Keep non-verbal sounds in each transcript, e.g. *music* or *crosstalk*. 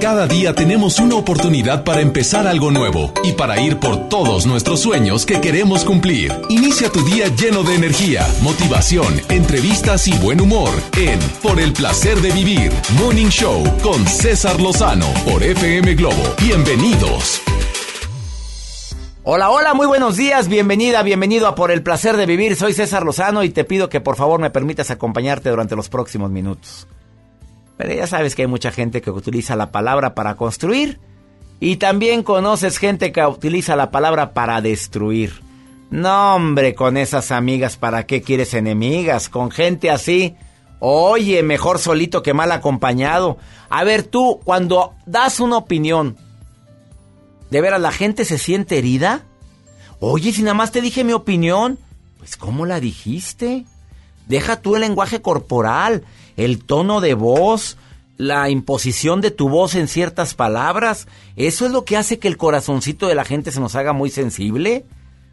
Cada día tenemos una oportunidad para empezar algo nuevo y para ir por todos nuestros sueños que queremos cumplir. Inicia tu día lleno de energía, motivación, entrevistas y buen humor en Por el placer de vivir, Morning Show con César Lozano por FM Globo. Bienvenidos. Hola, hola, muy buenos días, bienvenida, bienvenido a Por el placer de vivir. Soy César Lozano y te pido que por favor me permitas acompañarte durante los próximos minutos. Pero ya sabes que hay mucha gente que utiliza la palabra para construir y también conoces gente que utiliza la palabra para destruir. No, hombre, con esas amigas, ¿para qué quieres enemigas? Con gente así, oye, mejor solito que mal acompañado. A ver, tú, cuando das una opinión, ¿de veras la gente se siente herida? Oye, si nada más te dije mi opinión, pues ¿cómo la dijiste? Deja tú el lenguaje corporal el tono de voz, la imposición de tu voz en ciertas palabras, eso es lo que hace que el corazoncito de la gente se nos haga muy sensible.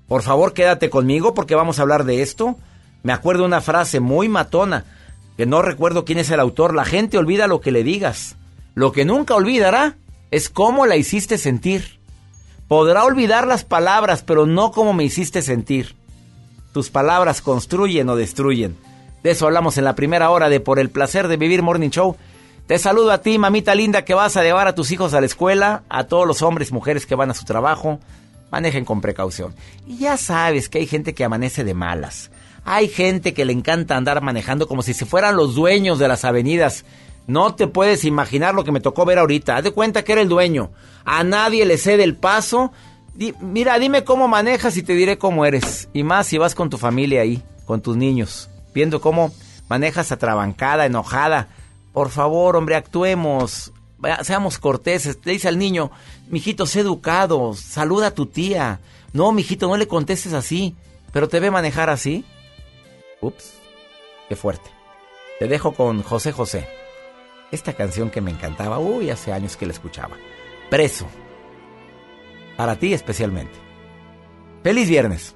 Por favor, quédate conmigo porque vamos a hablar de esto. Me acuerdo una frase muy matona, que no recuerdo quién es el autor. La gente olvida lo que le digas. Lo que nunca olvidará es cómo la hiciste sentir. Podrá olvidar las palabras, pero no cómo me hiciste sentir. Tus palabras construyen o destruyen. De eso hablamos en la primera hora de Por el placer de vivir Morning Show. Te saludo a ti, mamita linda, que vas a llevar a tus hijos a la escuela, a todos los hombres y mujeres que van a su trabajo. Manejen con precaución. Y ya sabes que hay gente que amanece de malas. Hay gente que le encanta andar manejando como si se fueran los dueños de las avenidas. No te puedes imaginar lo que me tocó ver ahorita. Haz de cuenta que era el dueño. A nadie le cede el paso. mira, dime cómo manejas y te diré cómo eres. Y más si vas con tu familia ahí, con tus niños viendo cómo manejas atrabancada, enojada. Por favor, hombre, actuemos, seamos corteses. Le dice al niño, mijito, sé educado, saluda a tu tía. No, mijito, no le contestes así, pero te ve manejar así. Ups, qué fuerte. Te dejo con José José. Esta canción que me encantaba, uy, hace años que la escuchaba. Preso. Para ti especialmente. Feliz viernes.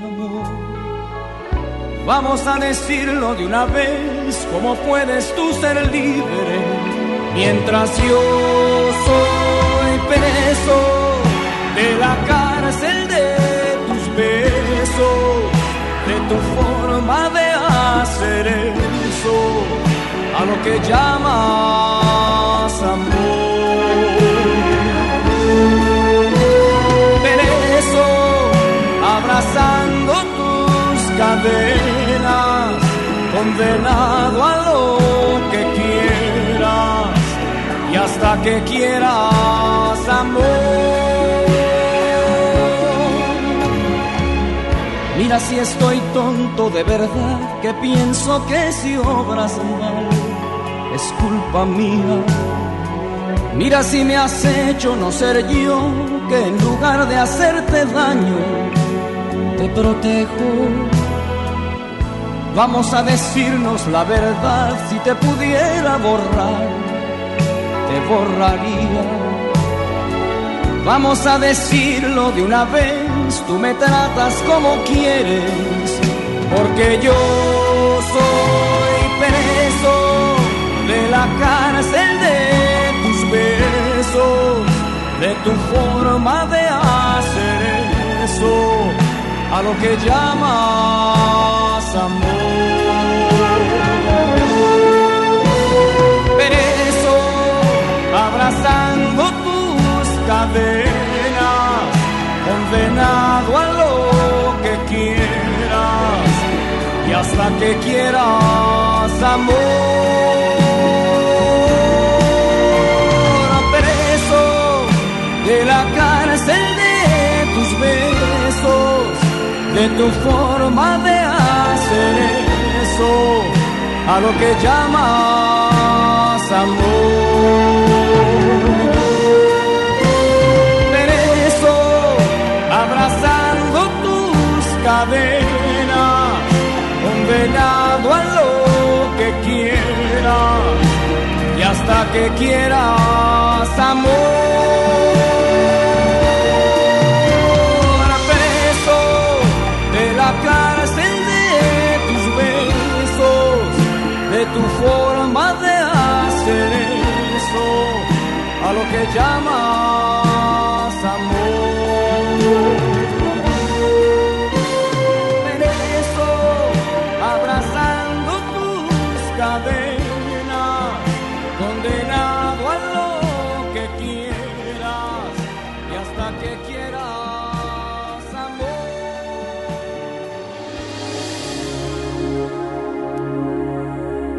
Vamos a decirlo de una vez, ¿cómo puedes tú ser libre mientras yo soy preso de la cárcel de tus besos, de tu forma de hacer eso, a lo que llamas amor? Condenado a lo que quieras y hasta que quieras amor. Mira si estoy tonto de verdad, que pienso que si obras mal es culpa mía. Mira si me has hecho no ser yo, que en lugar de hacerte daño, te protejo Vamos a decirnos la verdad, si te pudiera borrar, te borraría. Vamos a decirlo de una vez, tú me tratas como quieres, porque yo soy preso de la cárcel de tus besos, de tu forma de hacer eso, a lo que llamas amor. Perezo, abrazando tus cadenas, condenado a lo que quieras y hasta que quieras amor. Perezo de la cárcel de tus besos, de tu forma de amor en eso a lo que llamas amor. En eso, abrazando tus cadenas, condenado a lo que quieras y hasta que quieras amor. tu forma de hacer eso a lo que llamas amor.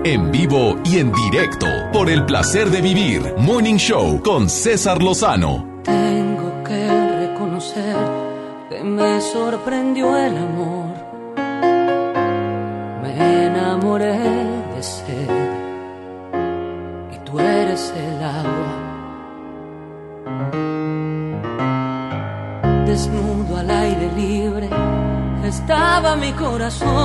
En vivo y en directo, por el placer de vivir, Morning Show con César Lozano. Tengo que reconocer que me sorprendió el amor. Me enamoré de sed y tú eres el agua. Desnudo al aire libre estaba mi corazón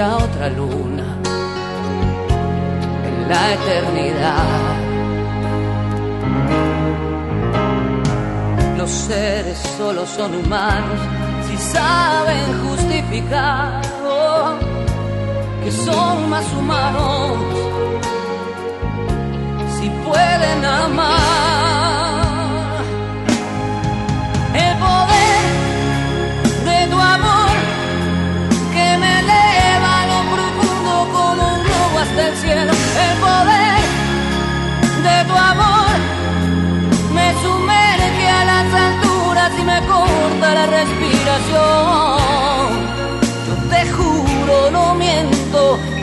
haya otra luna en la eternidad. Los seres solo son humanos si saben justificar oh, que son más humanos, si pueden amar.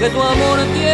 que tu amor.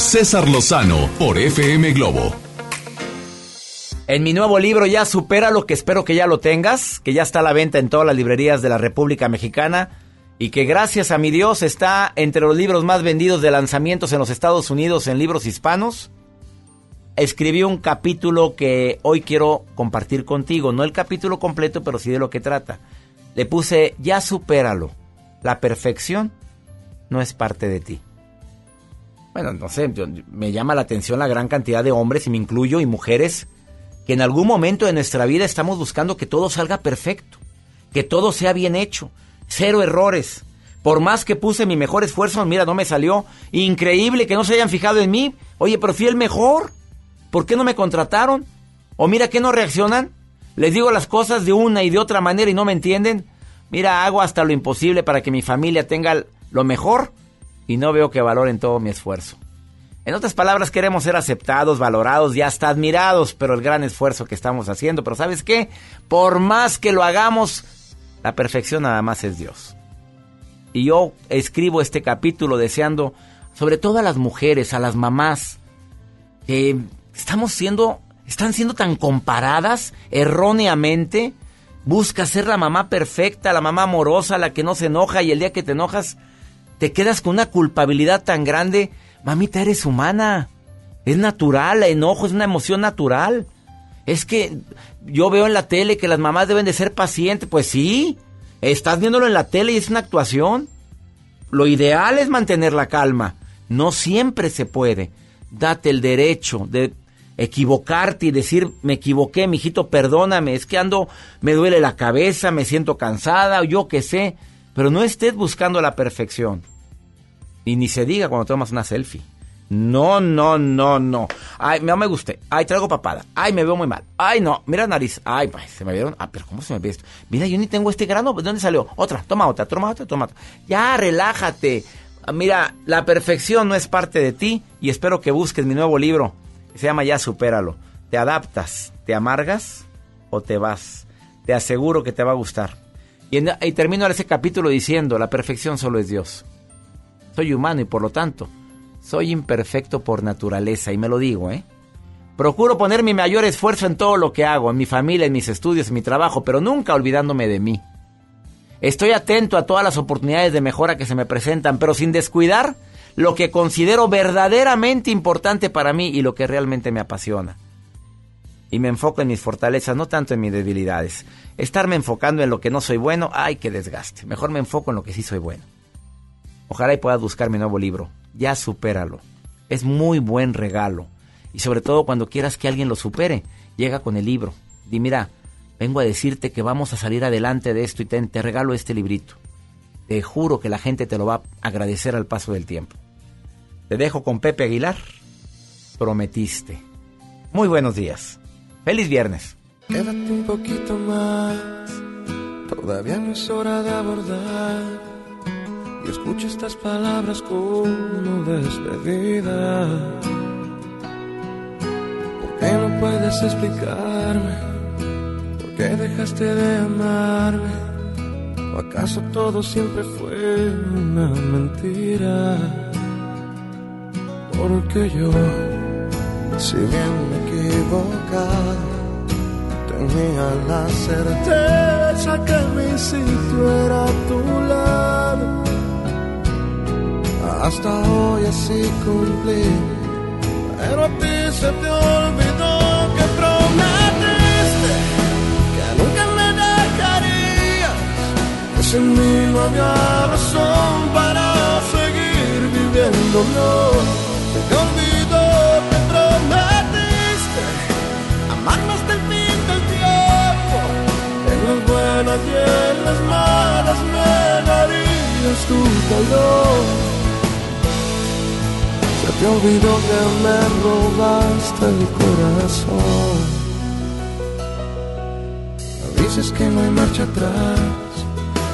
César Lozano, por FM Globo. En mi nuevo libro ya supera lo que espero que ya lo tengas, que ya está a la venta en todas las librerías de la República Mexicana y que gracias a mi Dios está entre los libros más vendidos de lanzamientos en los Estados Unidos en libros hispanos. Escribí un capítulo que hoy quiero compartir contigo, no el capítulo completo, pero sí de lo que trata. Le puse ya supéralo. La perfección no es parte de ti. Bueno, no sé, me llama la atención la gran cantidad de hombres, y me incluyo, y mujeres, que en algún momento de nuestra vida estamos buscando que todo salga perfecto, que todo sea bien hecho, cero errores. Por más que puse mi mejor esfuerzo, mira, no me salió. Increíble que no se hayan fijado en mí. Oye, pero fui el mejor. ¿Por qué no me contrataron? O mira que no reaccionan. Les digo las cosas de una y de otra manera y no me entienden. Mira, hago hasta lo imposible para que mi familia tenga lo mejor y no veo que valoren todo mi esfuerzo. En otras palabras, queremos ser aceptados, valorados y hasta admirados, pero el gran esfuerzo que estamos haciendo. Pero ¿sabes qué? Por más que lo hagamos, la perfección nada más es Dios. Y yo escribo este capítulo deseando, sobre todo a las mujeres, a las mamás, que estamos siendo, están siendo tan comparadas erróneamente. Busca ser la mamá perfecta, la mamá amorosa, la que no se enoja y el día que te enojas te quedas con una culpabilidad tan grande. Mamita, eres humana. Es natural, el enojo es una emoción natural. Es que yo veo en la tele que las mamás deben de ser pacientes. Pues sí, estás viéndolo en la tele y es una actuación. Lo ideal es mantener la calma. No siempre se puede. Date el derecho de equivocarte y decir, me equivoqué, mijito, perdóname, es que ando, me duele la cabeza, me siento cansada, o yo qué sé. Pero no estés buscando la perfección. Y ni se diga cuando tomas una selfie. No, no, no, no. Ay, no me gusté. Ay, traigo papada. Ay, me veo muy mal. Ay, no. Mira nariz. Ay, pues, se me vieron. Ah, pero ¿cómo se me ve esto? Mira, yo ni tengo este grano. ¿De dónde salió? Otra. Toma otra. Toma otra. Toma otra. Ya, relájate. Mira, la perfección no es parte de ti. Y espero que busques mi nuevo libro. Se llama Ya Supéralo. ¿Te adaptas? ¿Te amargas? ¿O te vas? Te aseguro que te va a gustar. Y, y termino ese capítulo diciendo, la perfección solo es Dios. Soy humano y por lo tanto, soy imperfecto por naturaleza y me lo digo, ¿eh? Procuro poner mi mayor esfuerzo en todo lo que hago, en mi familia, en mis estudios, en mi trabajo, pero nunca olvidándome de mí. Estoy atento a todas las oportunidades de mejora que se me presentan, pero sin descuidar lo que considero verdaderamente importante para mí y lo que realmente me apasiona. Y me enfoco en mis fortalezas, no tanto en mis debilidades. Estarme enfocando en lo que no soy bueno, ay, qué desgaste. Mejor me enfoco en lo que sí soy bueno. Ojalá y puedas buscar mi nuevo libro. Ya supéralo. Es muy buen regalo. Y sobre todo cuando quieras que alguien lo supere, llega con el libro. Di, mira, vengo a decirte que vamos a salir adelante de esto y te, te regalo este librito. Te juro que la gente te lo va a agradecer al paso del tiempo. Te dejo con Pepe Aguilar. Prometiste. Muy buenos días. Feliz viernes. Quédate un poquito más. Todavía no es hora de abordar y escucho estas palabras como despedida. ¿Por qué no puedes explicarme? ¿Por qué dejaste de amarme? ¿O acaso todo siempre fue una mentira? Porque yo, si bien me equivocaba, tenía la certeza que mi sitio era tu lado hasta hoy así cumplí. Pero a ti se te olvidó que prometiste que nunca me dejarías, que sin mí no había razón para seguir viviendo. No, y en las malas me darías tu calor te olvidó que me robaste el corazón. Dices que no hay marcha atrás,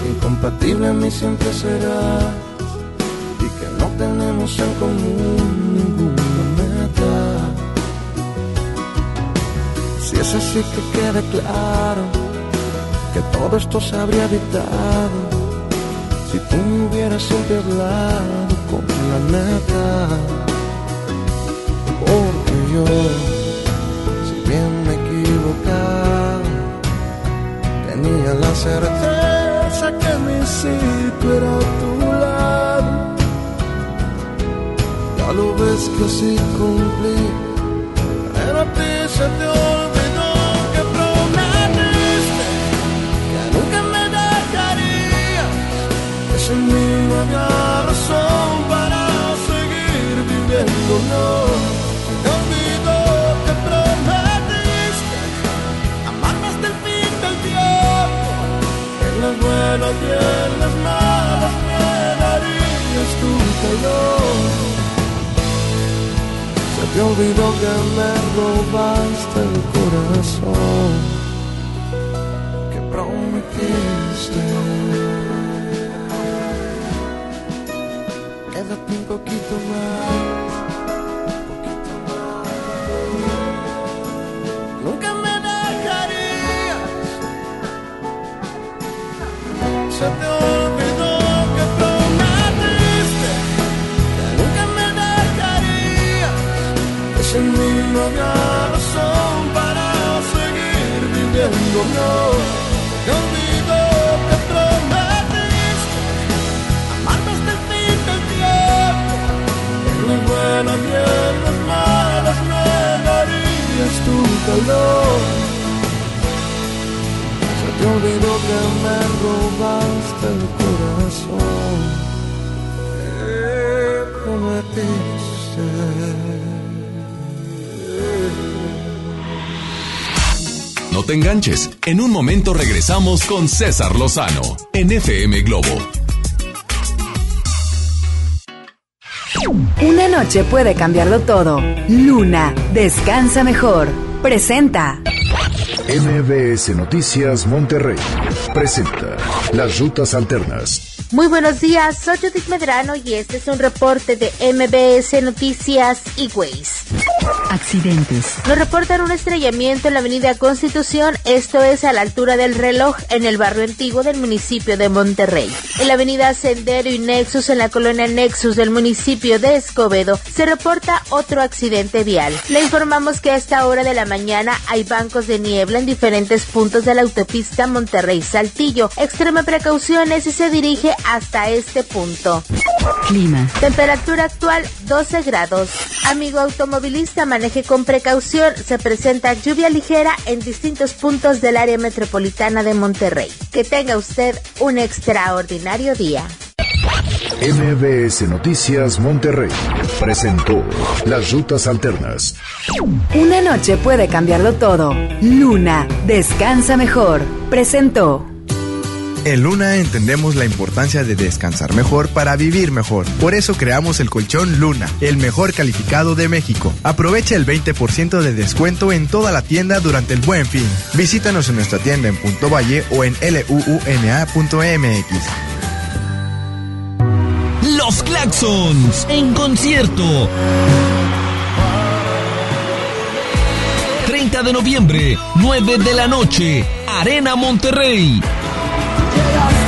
incompatible a mí siempre serás, y que no tenemos en común ninguna meta. Si es así que quede claro que todo esto se habría evitado si tú me hubieras siempre con la neta. Porque yo, si bien me equivocado. Tenía la certeza que mi sitio era a tu lado. Ya lo ves que así cumplí, En un momento regresamos con César Lozano en FM Globo. Una noche puede cambiarlo todo. Luna, descansa mejor. Presenta. MBS Noticias Monterrey presenta Las Rutas Alternas. Muy buenos días, soy Judith Medrano y este es un reporte de MBS Noticias y Ways. Accidentes. Nos reportan un estrellamiento en la avenida Constitución, esto es a la altura del reloj en el barrio antiguo del municipio de Monterrey. En la avenida Sendero y Nexus en la colonia Nexus del municipio de Escobedo se reporta otro accidente vial. Le informamos que a esta hora de la mañana hay bancos de niebla en diferentes puntos de la autopista Monterrey-Saltillo. Extreme precauciones y se dirige hasta este punto. Clima. Temperatura actual 12 grados. Amigo automovilista, maneje con precaución. Se presenta lluvia ligera en distintos puntos del área metropolitana de Monterrey. Que tenga usted un extraordinario día. MBS Noticias Monterrey presentó Las Rutas Alternas. Una noche puede cambiarlo todo. Luna, descansa mejor. Presentó. En Luna entendemos la importancia de descansar mejor para vivir mejor. Por eso creamos el colchón Luna, el mejor calificado de México. Aprovecha el 20% de descuento en toda la tienda durante el buen fin. Visítanos en nuestra tienda en Punto Valle o en luuna.mx. Los Claxons en concierto. 30 de noviembre, 9 de la noche, Arena Monterrey.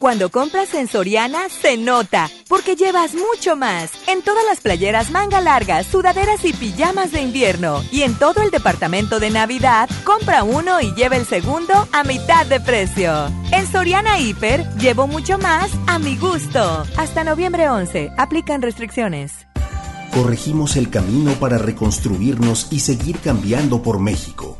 Cuando compras en Soriana, se nota, porque llevas mucho más. En todas las playeras manga largas, sudaderas y pijamas de invierno. Y en todo el departamento de Navidad, compra uno y lleva el segundo a mitad de precio. En Soriana Hiper, llevo mucho más a mi gusto. Hasta noviembre 11, aplican restricciones. Corregimos el camino para reconstruirnos y seguir cambiando por México.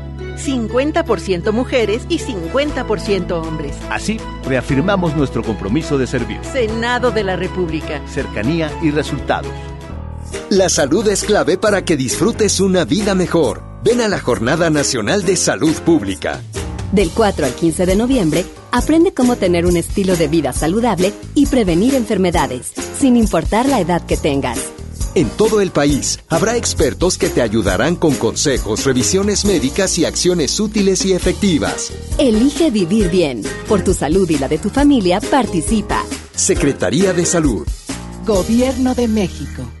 50% mujeres y 50% hombres. Así, reafirmamos nuestro compromiso de servir. Senado de la República. Cercanía y resultados. La salud es clave para que disfrutes una vida mejor. Ven a la Jornada Nacional de Salud Pública. Del 4 al 15 de noviembre, aprende cómo tener un estilo de vida saludable y prevenir enfermedades, sin importar la edad que tengas. En todo el país habrá expertos que te ayudarán con consejos, revisiones médicas y acciones útiles y efectivas. Elige vivir bien. Por tu salud y la de tu familia, participa. Secretaría de Salud. Gobierno de México.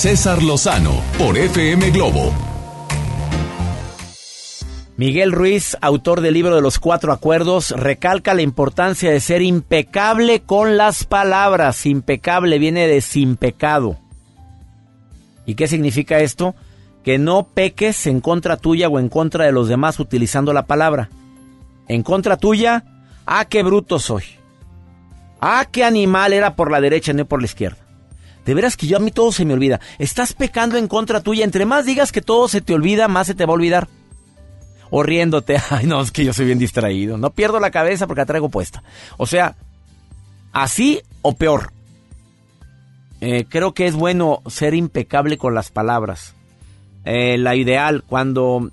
César Lozano por FM Globo. Miguel Ruiz, autor del libro de los cuatro acuerdos, recalca la importancia de ser impecable con las palabras. Impecable viene de sin pecado. ¿Y qué significa esto? Que no peques en contra tuya o en contra de los demás utilizando la palabra. En contra tuya, ah, qué bruto soy. Ah, qué animal era por la derecha, no por la izquierda. De veras que yo a mí todo se me olvida. Estás pecando en contra tuya. Entre más digas que todo se te olvida, más se te va a olvidar. O riéndote. *laughs* Ay, no, es que yo soy bien distraído. No pierdo la cabeza porque la traigo puesta. O sea, así o peor. Eh, creo que es bueno ser impecable con las palabras. Eh, la ideal, cuando,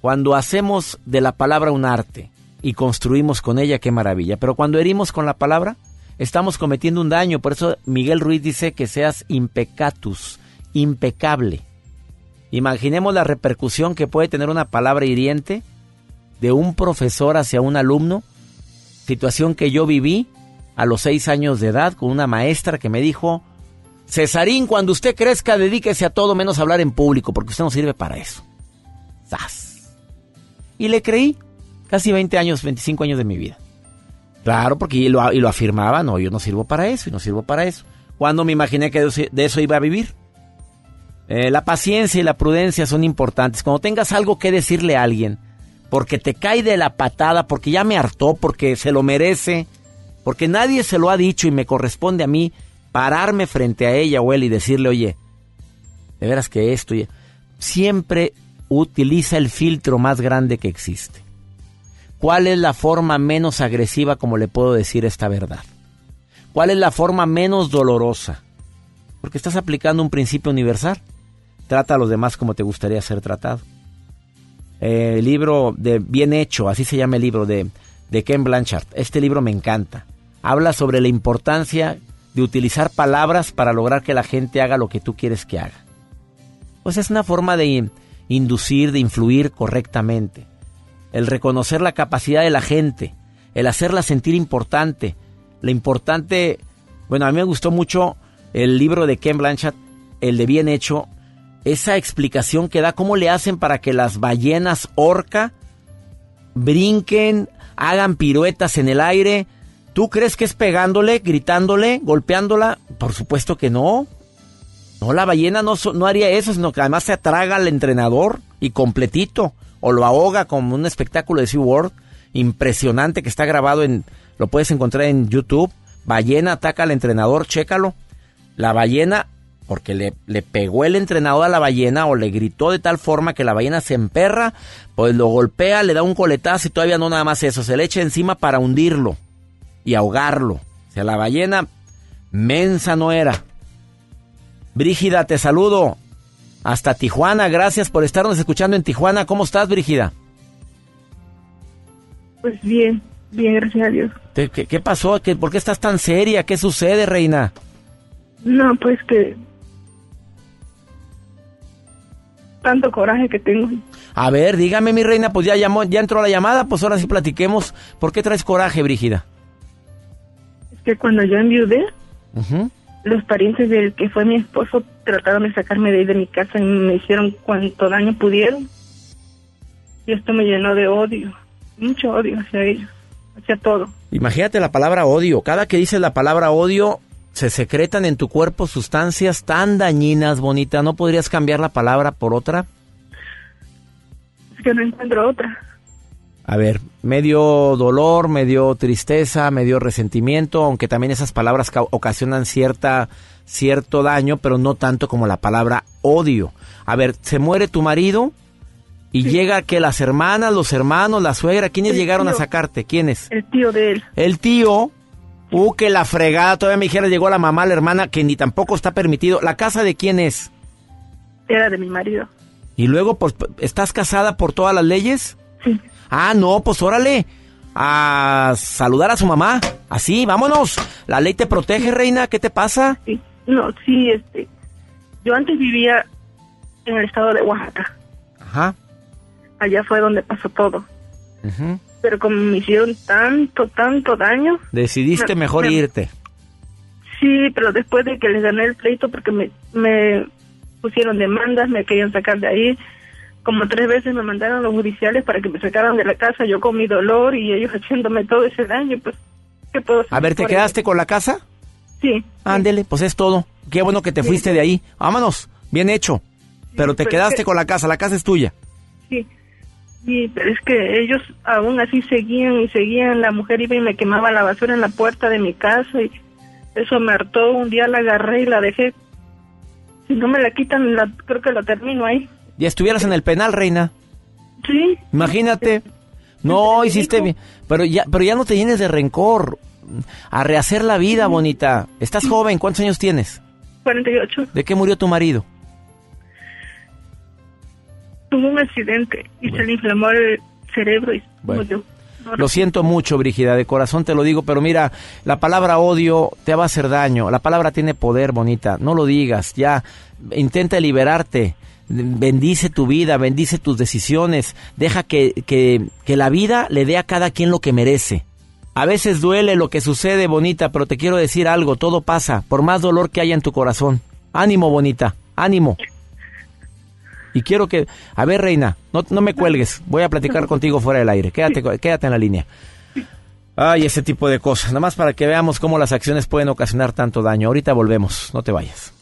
cuando hacemos de la palabra un arte y construimos con ella, qué maravilla. Pero cuando herimos con la palabra, estamos cometiendo un daño. Por eso Miguel Ruiz dice que seas impecatus, impecable. Imaginemos la repercusión que puede tener una palabra hiriente de un profesor hacia un alumno, situación que yo viví a los seis años de edad con una maestra que me dijo, Cesarín, cuando usted crezca, dedíquese a todo menos a hablar en público, porque usted no sirve para eso. ¡Zas! Y le creí casi 20 años, 25 años de mi vida. Claro, porque y lo, y lo afirmaba, no, yo no sirvo para eso y no sirvo para eso. ¿Cuándo me imaginé que de eso iba a vivir? Eh, la paciencia y la prudencia son importantes. Cuando tengas algo que decirle a alguien, porque te cae de la patada, porque ya me hartó, porque se lo merece, porque nadie se lo ha dicho y me corresponde a mí pararme frente a ella o él y decirle, oye, de veras que esto, siempre utiliza el filtro más grande que existe. ¿Cuál es la forma menos agresiva como le puedo decir esta verdad? ¿Cuál es la forma menos dolorosa? Porque estás aplicando un principio universal. Trata a los demás como te gustaría ser tratado. el libro de Bien Hecho, así se llama el libro de, de Ken Blanchard. Este libro me encanta. Habla sobre la importancia de utilizar palabras para lograr que la gente haga lo que tú quieres que haga. Pues es una forma de inducir, de influir correctamente. El reconocer la capacidad de la gente, el hacerla sentir importante. La importante, bueno, a mí me gustó mucho el libro de Ken Blanchard, el de Bien Hecho, esa explicación que da cómo le hacen para que las ballenas orca brinquen, hagan piruetas en el aire, ¿Tú crees que es pegándole, gritándole, golpeándola? Por supuesto que no. No, la ballena no, no haría eso, sino que además se atraga al entrenador y completito. O lo ahoga como un espectáculo de SeaWorld impresionante que está grabado en... Lo puedes encontrar en YouTube. Ballena ataca al entrenador, chécalo. La ballena, porque le, le pegó el entrenador a la ballena o le gritó de tal forma que la ballena se emperra, pues lo golpea, le da un coletazo y todavía no nada más eso, se le echa encima para hundirlo y ahogarlo. O sea, la ballena mensa no era. Brígida, te saludo. Hasta Tijuana, gracias por estarnos escuchando en Tijuana. ¿Cómo estás, Brígida? Pues bien, bien, gracias a Dios. ¿Qué, pasó? ¿Qué, ¿Por qué estás tan seria? ¿Qué sucede, reina? No, pues que... Tanto coraje que tengo. A ver, dígame, mi reina, pues ya llamó, ya entró la llamada, pues ahora sí platiquemos. ¿Por qué traes coraje, Brígida? que cuando yo enviudé, los parientes del que fue mi esposo trataron de sacarme de ahí de mi casa y me hicieron cuanto daño pudieron. Y esto me llenó de odio, mucho odio hacia ellos, hacia todo. Imagínate la palabra odio. Cada que dices la palabra odio, se secretan en tu cuerpo sustancias tan dañinas, bonita. ¿No podrías cambiar la palabra por otra? Es que no encuentro otra. A ver, medio dolor, medio tristeza, medio resentimiento, aunque también esas palabras ocasionan cierta, cierto daño, pero no tanto como la palabra odio. A ver, se muere tu marido y llega que las hermanas, los hermanos, la suegra, ¿quiénes llegaron a sacarte? ¿Quiénes? El tío de él. El tío. Uh, que la fregada, todavía me dijera, llegó la mamá, la hermana, que ni tampoco está permitido. ¿La casa de quién es? Era de mi marido. ¿Y luego, pues, estás casada por todas las leyes? Sí. Ah, no, pues órale. A saludar a su mamá. Así, vámonos. La ley te protege, reina. ¿Qué te pasa? Sí. No, sí, este. Yo antes vivía en el estado de Oaxaca. Ajá. Allá fue donde pasó todo. Pero como me hicieron tanto, tanto daño. Decidiste mejor irte. Sí, pero después de que les gané el pleito porque me, me pusieron demandas, me querían sacar de ahí. Como tres veces me mandaron los judiciales para que me sacaran de la casa, yo con mi dolor y ellos haciéndome todo ese daño, pues, ¿qué puedo hacer? A ver, ¿te quedaste con la casa? Sí. Ándele, pues es todo. Qué bueno que te fuiste de ahí. Vámonos, bien hecho. Pero te pero es quedaste que- con la casa, la casa es tuya. Sí. Sí, pero es que ellos aún así seguían y seguían. La mujer iba y me quemaba la basura en la puerta de mi casa y eso me hartó. Un día la agarré y la dejé. Si no me la quitan, la, creo que la termino ahí. Ya estuvieras en el penal, reina. Sí. Imagínate. No, hiciste bien. Pero ya, pero ya no te llenes de rencor. A rehacer la vida, bonita. Estás joven, ¿cuántos años tienes? 48. ¿De qué murió tu marido? Tuvo un accidente y se le inflamó el cerebro y Bueno. murió. Lo siento mucho, Brígida, de corazón te lo digo, pero mira, la palabra odio te va a hacer daño. La palabra tiene poder, bonita. No lo digas, ya. Intenta liberarte. Bendice tu vida, bendice tus decisiones. Deja que, que, que la vida le dé a cada quien lo que merece. A veces duele lo que sucede, bonita, pero te quiero decir algo, todo pasa, por más dolor que haya en tu corazón. Ánimo, bonita, ánimo. Y quiero que... A ver, reina, no, no me cuelgues. Voy a platicar contigo fuera del aire. Quédate, quédate en la línea. Ay, ese tipo de cosas. Nada más para que veamos cómo las acciones pueden ocasionar tanto daño. Ahorita volvemos. No te vayas.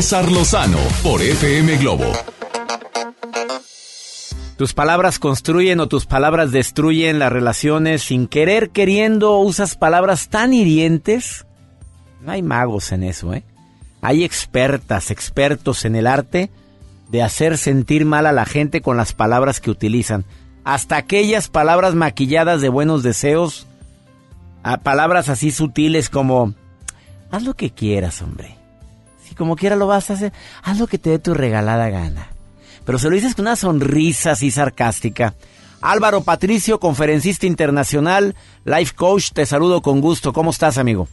César Lozano por FM Globo. Tus palabras construyen o tus palabras destruyen las relaciones. Sin querer, queriendo, usas palabras tan hirientes. No hay magos en eso, ¿eh? Hay expertas, expertos en el arte de hacer sentir mal a la gente con las palabras que utilizan. Hasta aquellas palabras maquilladas de buenos deseos, a palabras así sutiles como, haz lo que quieras, hombre. Si como quiera lo vas a hacer, haz lo que te dé tu regalada gana. Pero se lo dices con una sonrisa así sarcástica. Álvaro Patricio, conferencista internacional, life coach, te saludo con gusto. ¿Cómo estás, amigo?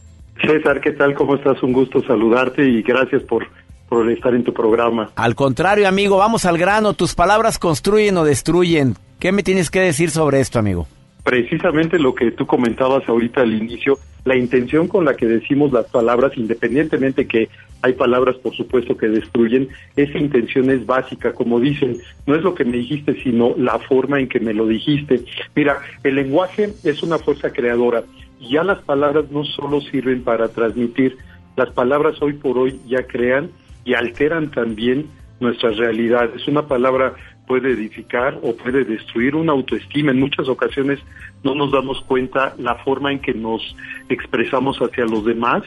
César, ¿qué tal? ¿Cómo estás? Un gusto saludarte y gracias por, por estar en tu programa. Al contrario, amigo, vamos al grano. ¿Tus palabras construyen o destruyen? ¿Qué me tienes que decir sobre esto, amigo? Precisamente lo que tú comentabas ahorita al inicio, la intención con la que decimos las palabras, independientemente que hay palabras, por supuesto, que destruyen, esa intención es básica, como dicen, no es lo que me dijiste, sino la forma en que me lo dijiste. Mira, el lenguaje es una fuerza creadora y ya las palabras no solo sirven para transmitir, las palabras hoy por hoy ya crean y alteran también nuestras realidades. Una palabra puede edificar o puede destruir una autoestima. En muchas ocasiones no nos damos cuenta la forma en que nos expresamos hacia los demás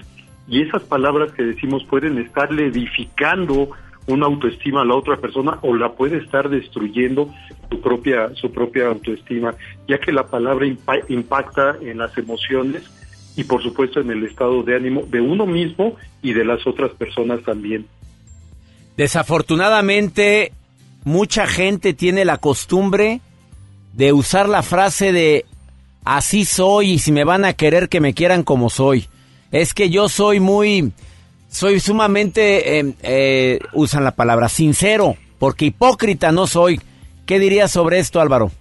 y esas palabras que decimos pueden estarle edificando una autoestima a la otra persona o la puede estar destruyendo su propia su propia autoestima, ya que la palabra impacta en las emociones y por supuesto en el estado de ánimo de uno mismo y de las otras personas también. Desafortunadamente, mucha gente tiene la costumbre de usar la frase de así soy y si me van a querer que me quieran como soy. Es que yo soy muy, soy sumamente, em, eh, usan la palabra sincero, porque hipócrita no soy. ¿Qué dirías sobre esto, Álvaro?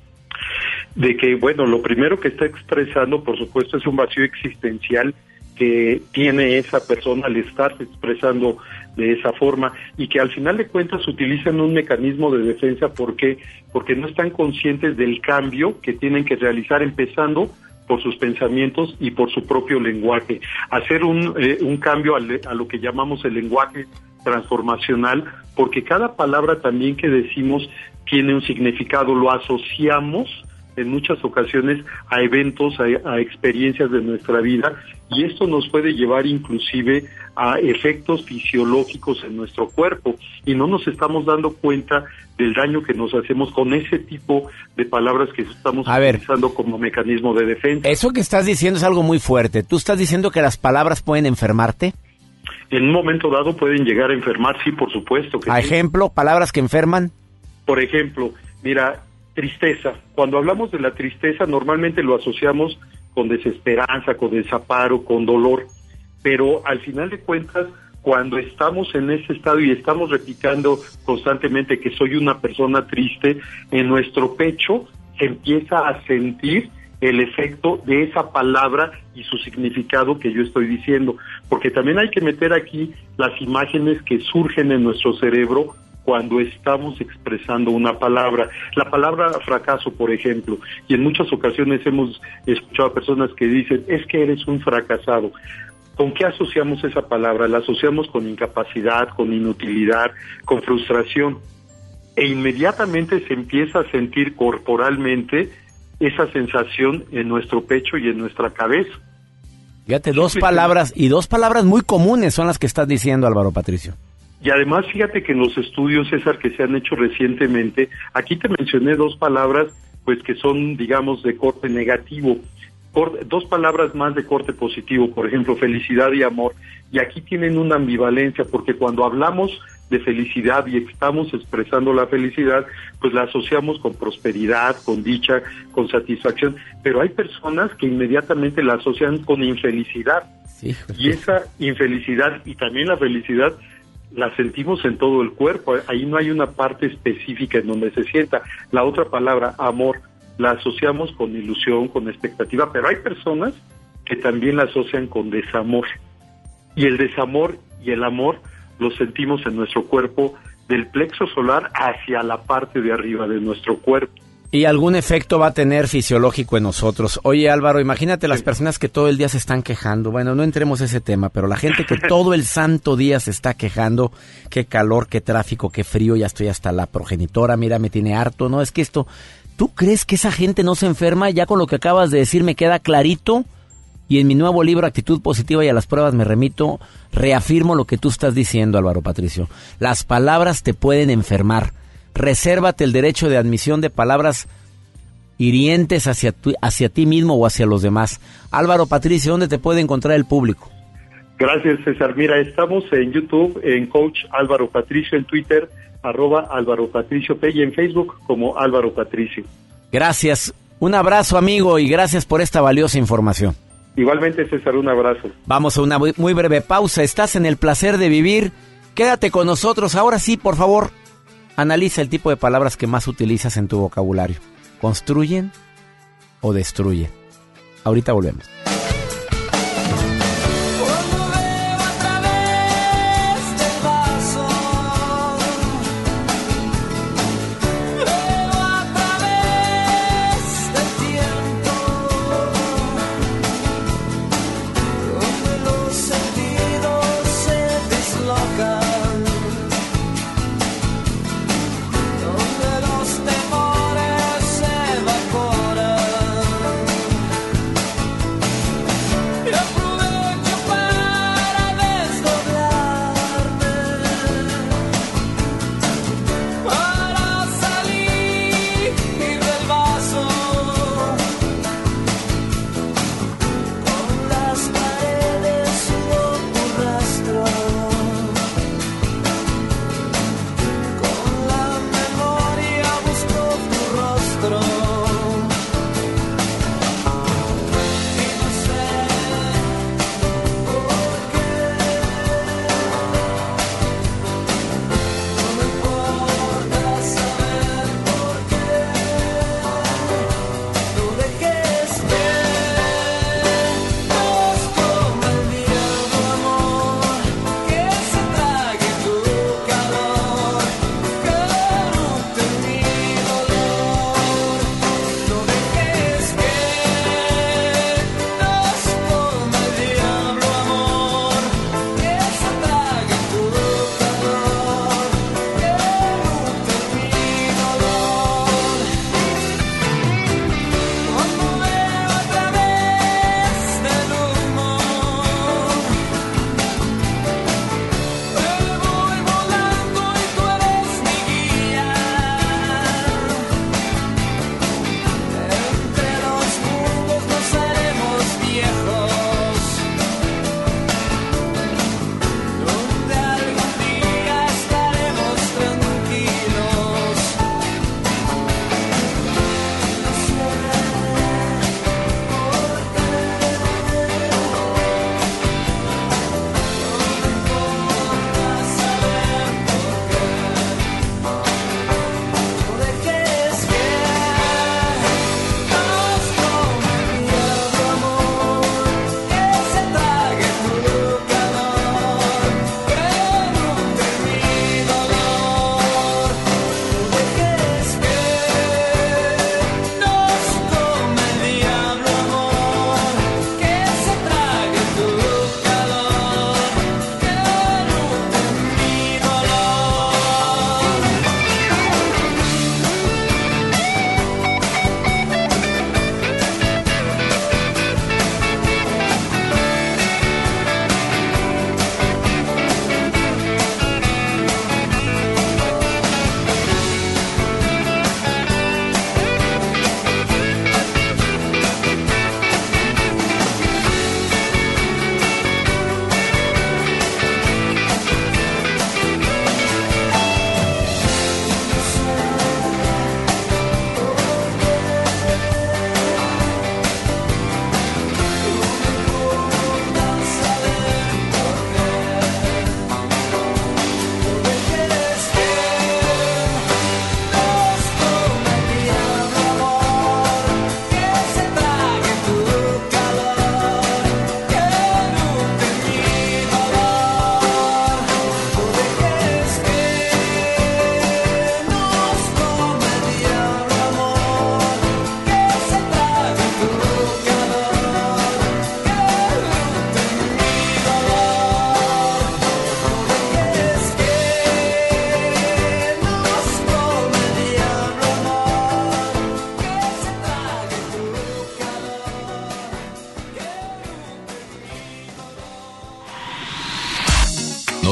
De que, bueno, lo primero que está expresando, por supuesto, es un vacío existencial que tiene esa persona al estarse expresando de esa forma y que al final de cuentas utilizan un mecanismo de defensa porque porque no están conscientes del cambio que tienen que realizar empezando por sus pensamientos y por su propio lenguaje. Hacer un, eh, un cambio a lo que llamamos el lenguaje transformacional porque cada palabra también que decimos tiene un significado lo asociamos en muchas ocasiones a eventos, a, experiencias de nuestra vida y esto nos puede llevar inclusive a efectos fisiológicos en nuestro cuerpo y no nos estamos dando cuenta del daño que nos hacemos con ese tipo de palabras que estamos utilizando como mecanismo de defensa. Eso que estás diciendo es algo muy fuerte. ¿Tú estás diciendo que las palabras pueden enfermarte? En un momento dado pueden llegar a enfermar, sí, por supuesto. Que ¿A ejemplo, palabras que enferman? Por ejemplo, mira, tristeza. Cuando hablamos de la tristeza, normalmente lo asociamos con desesperanza, con desaparo, con dolor. Pero al final de cuentas, cuando estamos en ese estado y estamos repitiendo constantemente que soy una persona triste, en nuestro pecho se empieza a sentir el efecto de esa palabra y su significado que yo estoy diciendo, porque también hay que meter aquí las imágenes que surgen en nuestro cerebro cuando estamos expresando una palabra. La palabra fracaso, por ejemplo, y en muchas ocasiones hemos escuchado a personas que dicen, es que eres un fracasado. ¿Con qué asociamos esa palabra? La asociamos con incapacidad, con inutilidad, con frustración. E inmediatamente se empieza a sentir corporalmente esa sensación en nuestro pecho y en nuestra cabeza. Fíjate, dos palabras, y dos palabras muy comunes son las que estás diciendo, Álvaro Patricio. Y además, fíjate que en los estudios, César, que se han hecho recientemente, aquí te mencioné dos palabras, pues que son, digamos, de corte negativo. dos palabras más de corte positivo, por ejemplo, felicidad y amor. Y aquí tienen una ambivalencia, porque cuando hablamos de felicidad y estamos expresando la felicidad, pues la asociamos con prosperidad, con dicha, con satisfacción. Pero hay personas que inmediatamente la asocian con infelicidad. y esa infelicidad y también la felicidad la sentimos en todo el cuerpo, ahí no hay una parte específica en donde se sienta. La otra palabra, amor, la asociamos con ilusión, con expectativa, pero hay personas que también la asocian con desamor. Y el desamor y el amor lo sentimos en nuestro cuerpo del plexo solar hacia la parte de arriba de nuestro cuerpo. Y algún efecto va a tener fisiológico en nosotros. Oye Álvaro, imagínate las personas que todo el día se están quejando. Bueno, no entremos a ese tema, pero la gente que *laughs* todo el santo día se está quejando, qué calor, qué tráfico, qué frío, ya estoy hasta la progenitora, mira, me tiene harto. No, es que esto, ¿tú crees que esa gente no se enferma? Ya con lo que acabas de decir me queda clarito. Y en mi nuevo libro, Actitud Positiva y a las pruebas me remito, reafirmo lo que tú estás diciendo, Álvaro Patricio. Las palabras te pueden enfermar resérvate el derecho de admisión de palabras hirientes hacia, hacia ti mismo o hacia los demás. Álvaro Patricio, ¿dónde te puede encontrar el público? Gracias, César. Mira, estamos en YouTube, en Coach Álvaro Patricio, en Twitter, arroba Álvaro Patricio P y en Facebook como Álvaro Patricio. Gracias. Un abrazo, amigo, y gracias por esta valiosa información. Igualmente, César, un abrazo. Vamos a una muy breve pausa. Estás en el placer de vivir. Quédate con nosotros. Ahora sí, por favor, Analiza el tipo de palabras que más utilizas en tu vocabulario. ¿Construyen o destruyen? Ahorita volvemos.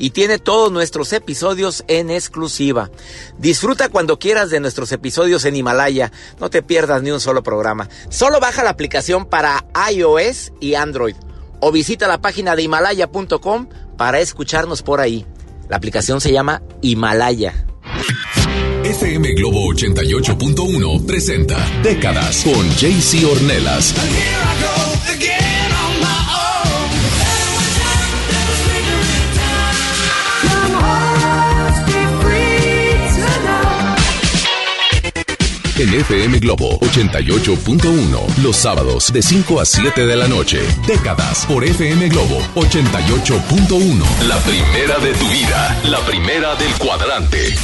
y tiene todos nuestros episodios en exclusiva. Disfruta cuando quieras de nuestros episodios en Himalaya. No te pierdas ni un solo programa. Solo baja la aplicación para iOS y Android o visita la página de himalaya.com para escucharnos por ahí. La aplicación se llama Himalaya. FM Globo 88.1 presenta Décadas con JC Ornelas. En FM Globo 88.1, los sábados de 5 a 7 de la noche. Décadas por FM Globo 88.1. La primera de tu vida, la primera del cuadrante.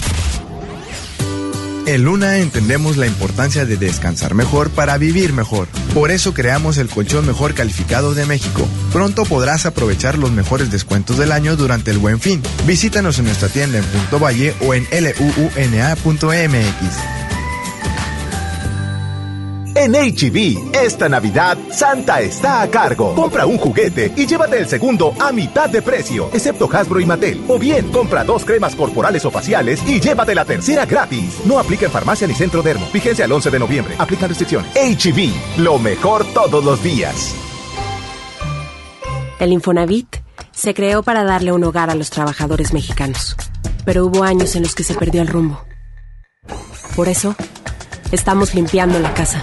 En Luna entendemos la importancia de descansar mejor para vivir mejor. Por eso creamos el colchón mejor calificado de México. Pronto podrás aprovechar los mejores descuentos del año durante el buen fin. Visítanos en nuestra tienda en Punto Valle o en luuna.mx. En HB, esta Navidad, Santa está a cargo. Compra un juguete y llévate el segundo a mitad de precio, excepto Hasbro y Mattel. O bien, compra dos cremas corporales o faciales y llévate la tercera gratis. No aplica en farmacia ni centro dermo. Fíjense al 11 de noviembre. Aplican restricciones. HB, lo mejor todos los días. El Infonavit se creó para darle un hogar a los trabajadores mexicanos. Pero hubo años en los que se perdió el rumbo. Por eso, estamos limpiando la casa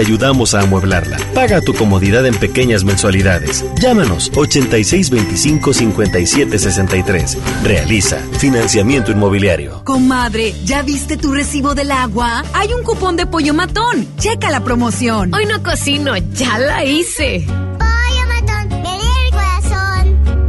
ayudamos a amueblarla. Paga tu comodidad en pequeñas mensualidades. Llámanos 8625-5763. Realiza financiamiento inmobiliario. Comadre, ¿ya viste tu recibo del agua? Hay un cupón de pollo matón. Checa la promoción. Hoy no cocino, ya la hice.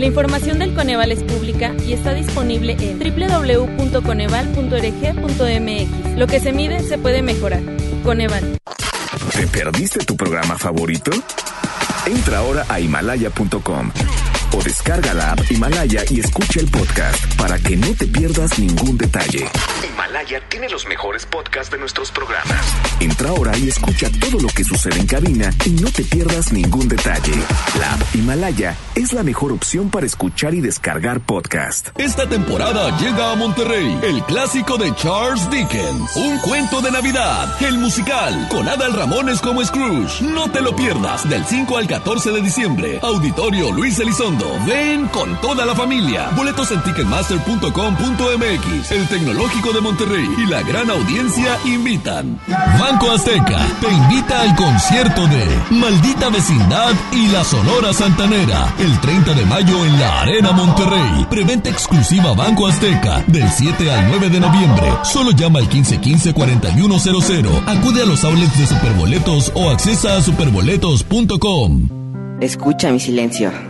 La información del Coneval es pública y está disponible en www.coneval.org.mx. Lo que se mide se puede mejorar. Coneval. ¿Te perdiste tu programa favorito? Entra ahora a himalaya.com o descarga la app Himalaya y escucha el podcast para que no te pierdas ningún detalle. Himalaya. Tiene los mejores podcasts de nuestros programas. Entra ahora y escucha todo lo que sucede en cabina y no te pierdas ningún detalle. La app Himalaya es la mejor opción para escuchar y descargar podcast. Esta temporada llega a Monterrey el clásico de Charles Dickens, un cuento de Navidad, el musical, con Adal Ramones como Scrooge. No te lo pierdas del 5 al 14 de diciembre. Auditorio Luis Elizondo. Ven con toda la familia. Boletos en ticketmaster.com.mx. El Tecnológico de Monterrey y la gran audiencia invitan. Banco Azteca te invita al concierto de Maldita Vecindad y la Sonora Santanera. El 30 de mayo en la Arena Monterrey. Preventa exclusiva Banco Azteca del 7 al 9 de noviembre. Solo llama al 1515-4100. Acude a los outlets de Superboletos o accesa a superboletos.com. Escucha mi silencio.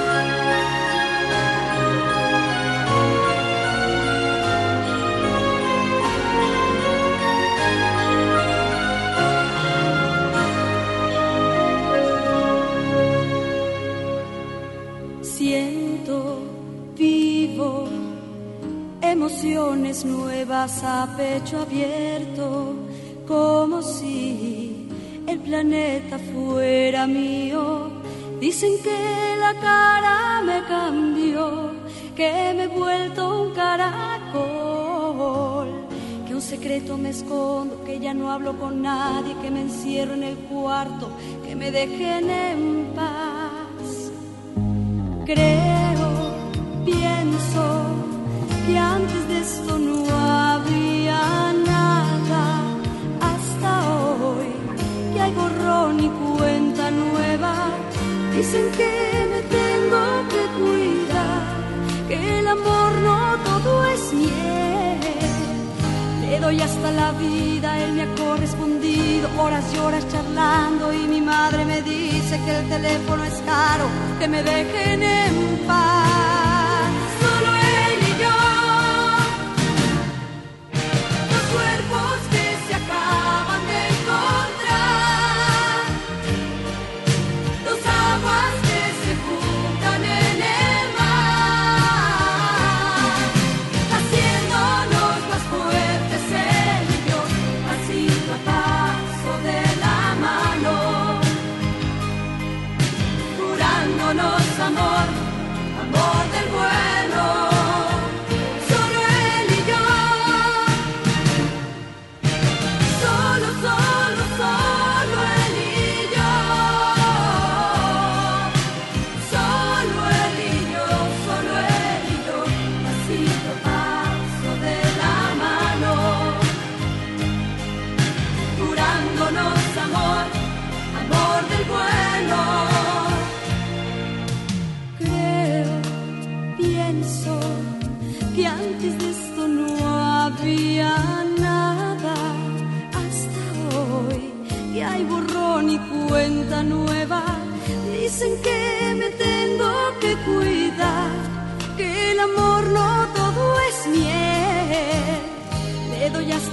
A pecho abierto, como si el planeta fuera mío. Dicen que la cara me cambió, que me he vuelto un caracol, que un secreto me escondo, que ya no hablo con nadie, que me encierro en el cuarto, que me dejen en paz. Creo, pienso que antes de esto no dicen que me tengo que cuidar que el amor no todo es miel. Le doy hasta la vida él me ha correspondido. Horas y horas charlando y mi madre me dice que el teléfono es caro que me dejen en paz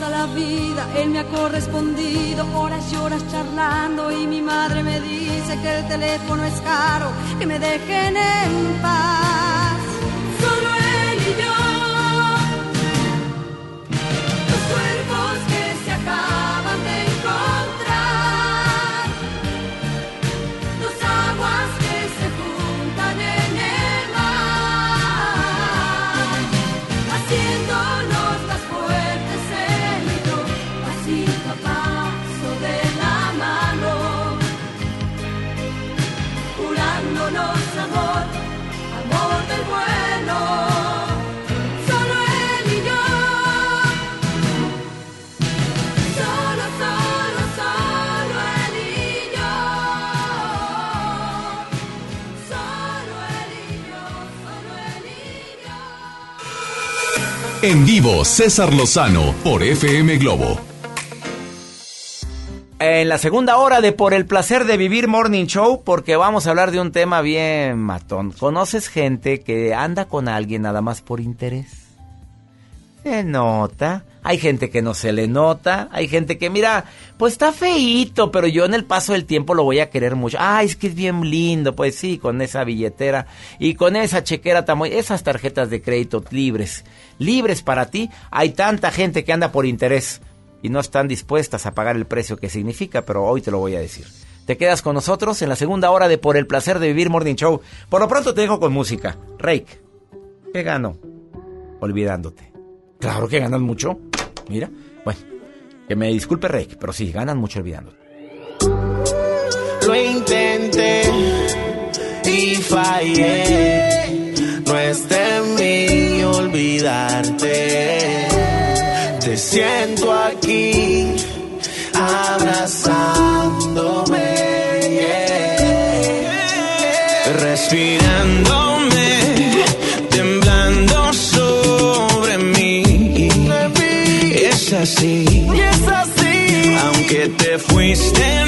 la vida, él me ha correspondido horas y horas charlando y mi madre me dice que el teléfono es caro, que me dejen en paz. En vivo, César Lozano por FM Globo. En la segunda hora de Por el placer de vivir Morning Show, porque vamos a hablar de un tema bien matón. ¿Conoces gente que anda con alguien nada más por interés? Se nota. Hay gente que no se le nota. Hay gente que, mira, pues está feíto, pero yo en el paso del tiempo lo voy a querer mucho. Ay, es que es bien lindo. Pues sí, con esa billetera y con esa chequera tan Esas tarjetas de crédito libres. Libres para ti. Hay tanta gente que anda por interés y no están dispuestas a pagar el precio que significa, pero hoy te lo voy a decir. Te quedas con nosotros en la segunda hora de Por el placer de vivir Morning Show. Por lo pronto te dejo con música. Rake, ¿qué gano? Olvidándote. Claro que ganan mucho. Mira, bueno, que me disculpe Rake, pero sí, ganan mucho olvidándote. Lo intenté y fallé. No está en mí olvidarte te siento aquí abrazándome, respirándome, Así, es así, aunque te fuiste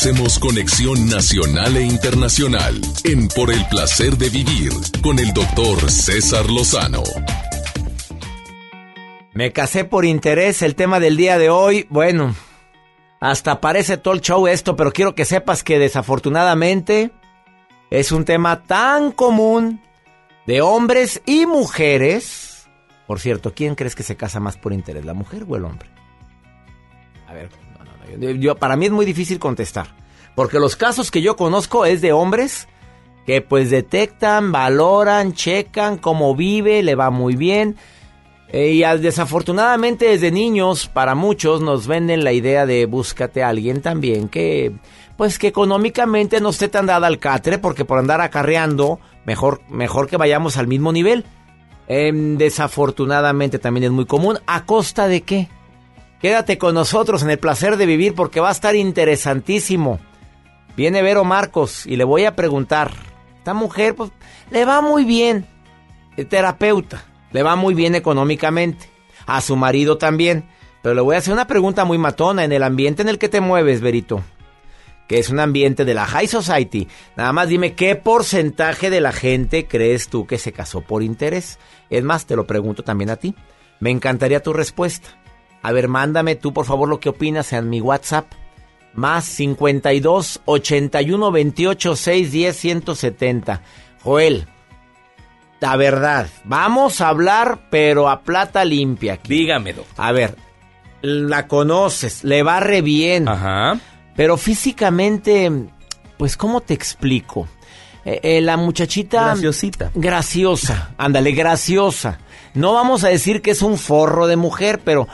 hacemos conexión nacional e internacional en Por el placer de vivir con el doctor César Lozano. Me casé por interés, el tema del día de hoy. Bueno, Hasta parece talk show esto, pero quiero que sepas que desafortunadamente es un tema tan común de hombres y mujeres. Por cierto, ¿quién crees que se casa más por interés, la mujer o el hombre? A ver, yo- yo- para mí es muy difícil contestar, porque los casos que yo conozco es de hombres que pues detectan, valoran, checan cómo vive, le va muy bien. Eh, y desafortunadamente desde niños, para muchos nos venden la idea de búscate a alguien también que, pues que económicamente no esté tan dada al catre, porque por andar acarreando, mejor, mejor que vayamos al mismo nivel. Em, desafortunadamente también es muy común. ¿A costa de qué? Quédate con nosotros en el placer de vivir porque va a estar interesantísimo. Viene Vero Marcos y le voy a preguntar. Esta mujer, pues, le va muy bien. Es terapeuta. Le va muy bien económicamente. A su marido también. Pero le voy a hacer una pregunta muy matona. En el ambiente en el que te mueves, Verito, que es un ambiente de la High Society, nada más dime qué porcentaje de la gente crees tú que se casó por interés. Es más, te lo pregunto también a ti. Me encantaría tu respuesta. A ver, mándame tú, por favor, lo que opinas en mi WhatsApp. Más 52 81 28 610 170. Joel, la verdad, vamos a hablar, pero a plata limpia. aquí. Dígame, doctor. A ver, la conoces, le va re bien. Ajá. Pero físicamente, pues, ¿cómo te explico? Eh, eh, la muchachita... Graciosita. Graciosa, ándale, graciosa. No vamos a decir que es un forro de mujer, pero...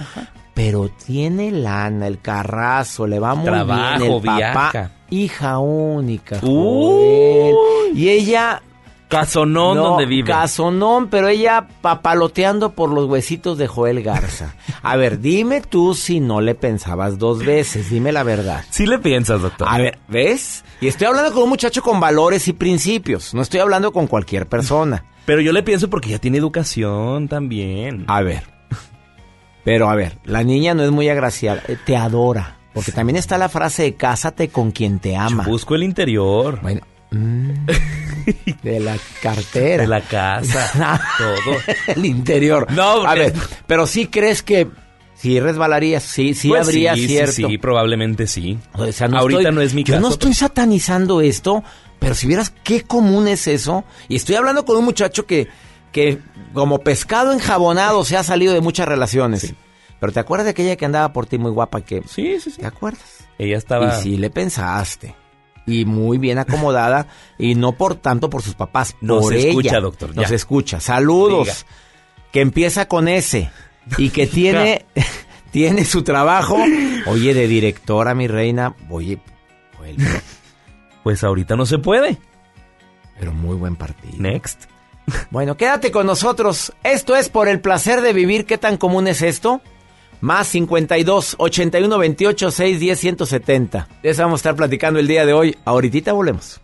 Pero tiene lana, el carrazo, le va muy Trabajo, bien el papá. viaja. Hija única, Uy. Joel. Y ella... Casonón No, donde vive. Casonón, pero ella papaloteando por los huesitos de Joel Garza. A ver, dime tú si no le pensabas dos veces, dime la verdad. Sí le piensas, doctor. A ver, ¿ves? Y estoy hablando con un muchacho con valores y principios, no estoy hablando con cualquier persona. Pero yo le pienso porque ya tiene educación también. A ver. Pero a ver, la niña no es muy agraciada, eh, te adora. Porque también está la frase de cásate con quien te ama. Busco el interior. Bueno, mm, de la cartera. De la casa. *laughs* todo. el interior. No, a ver, pero sí crees que sí resbalarías, sí, sí Pues habría sí, cierto. Sí, probablemente sí. O sea, no Ahorita estoy- no es mi Yo caso. no estoy satanizando esto, pero si vieras qué común es eso. Y estoy hablando con un muchacho que, que como pescado enjabonado se ha salido de muchas relaciones. Pero ¿te acuerdas de aquella que andaba por ti muy guapa que... Sí, sí, sí. ¿Te acuerdas? Ella estaba... Y sí le pensaste. Y muy bien acomodada. *laughs* y no por tanto por sus papás, Nos por escucha, doctor, Nos ya. escucha. Saludos. Diga. Que empieza con ese. *laughs* Y que tiene, *laughs* tiene su trabajo. Oye, de directora, mi reina. Oye, Pues ahorita no se puede. pero muy buen partido. Next. Bueno, quédate con nosotros. Esto es por el placer de vivir. ¿Qué tan común es esto? Más 52 81 28 6 10 170. De eso vamos a estar platicando el día de hoy. Ahorita volvemos.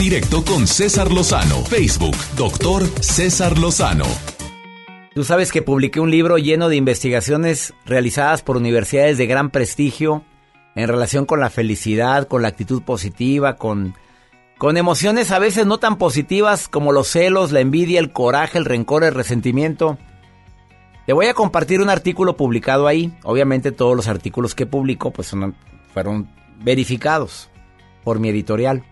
Directo con César Lozano. Facebook, doctor César Lozano. Tú sabes que publiqué un libro lleno de investigaciones realizadas por universidades de gran prestigio en relación con la felicidad, con la actitud positiva, con, con emociones a veces no tan positivas como los celos, la envidia, el coraje, el rencor, el resentimiento. Te voy a compartir un artículo publicado ahí. Obviamente todos los artículos que publico pues fueron verificados por mi editorial.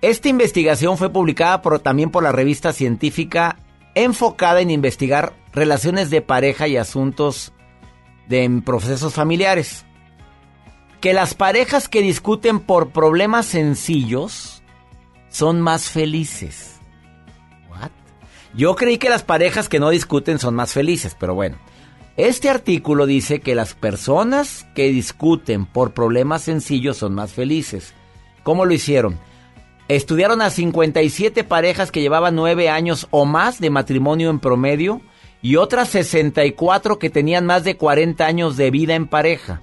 Esta investigación fue publicada también por la revista científica enfocada en investigar relaciones de pareja y asuntos de en procesos familiares. Que las parejas que discuten por problemas sencillos son más felices. What? Yo creí que las parejas que no discuten son más felices, pero bueno. Este artículo dice que las personas que discuten por problemas sencillos son más felices. ¿Cómo lo hicieron? Estudiaron a 57 parejas que llevaban 9 años o más de matrimonio en promedio y otras 64 que tenían más de 40 años de vida en pareja.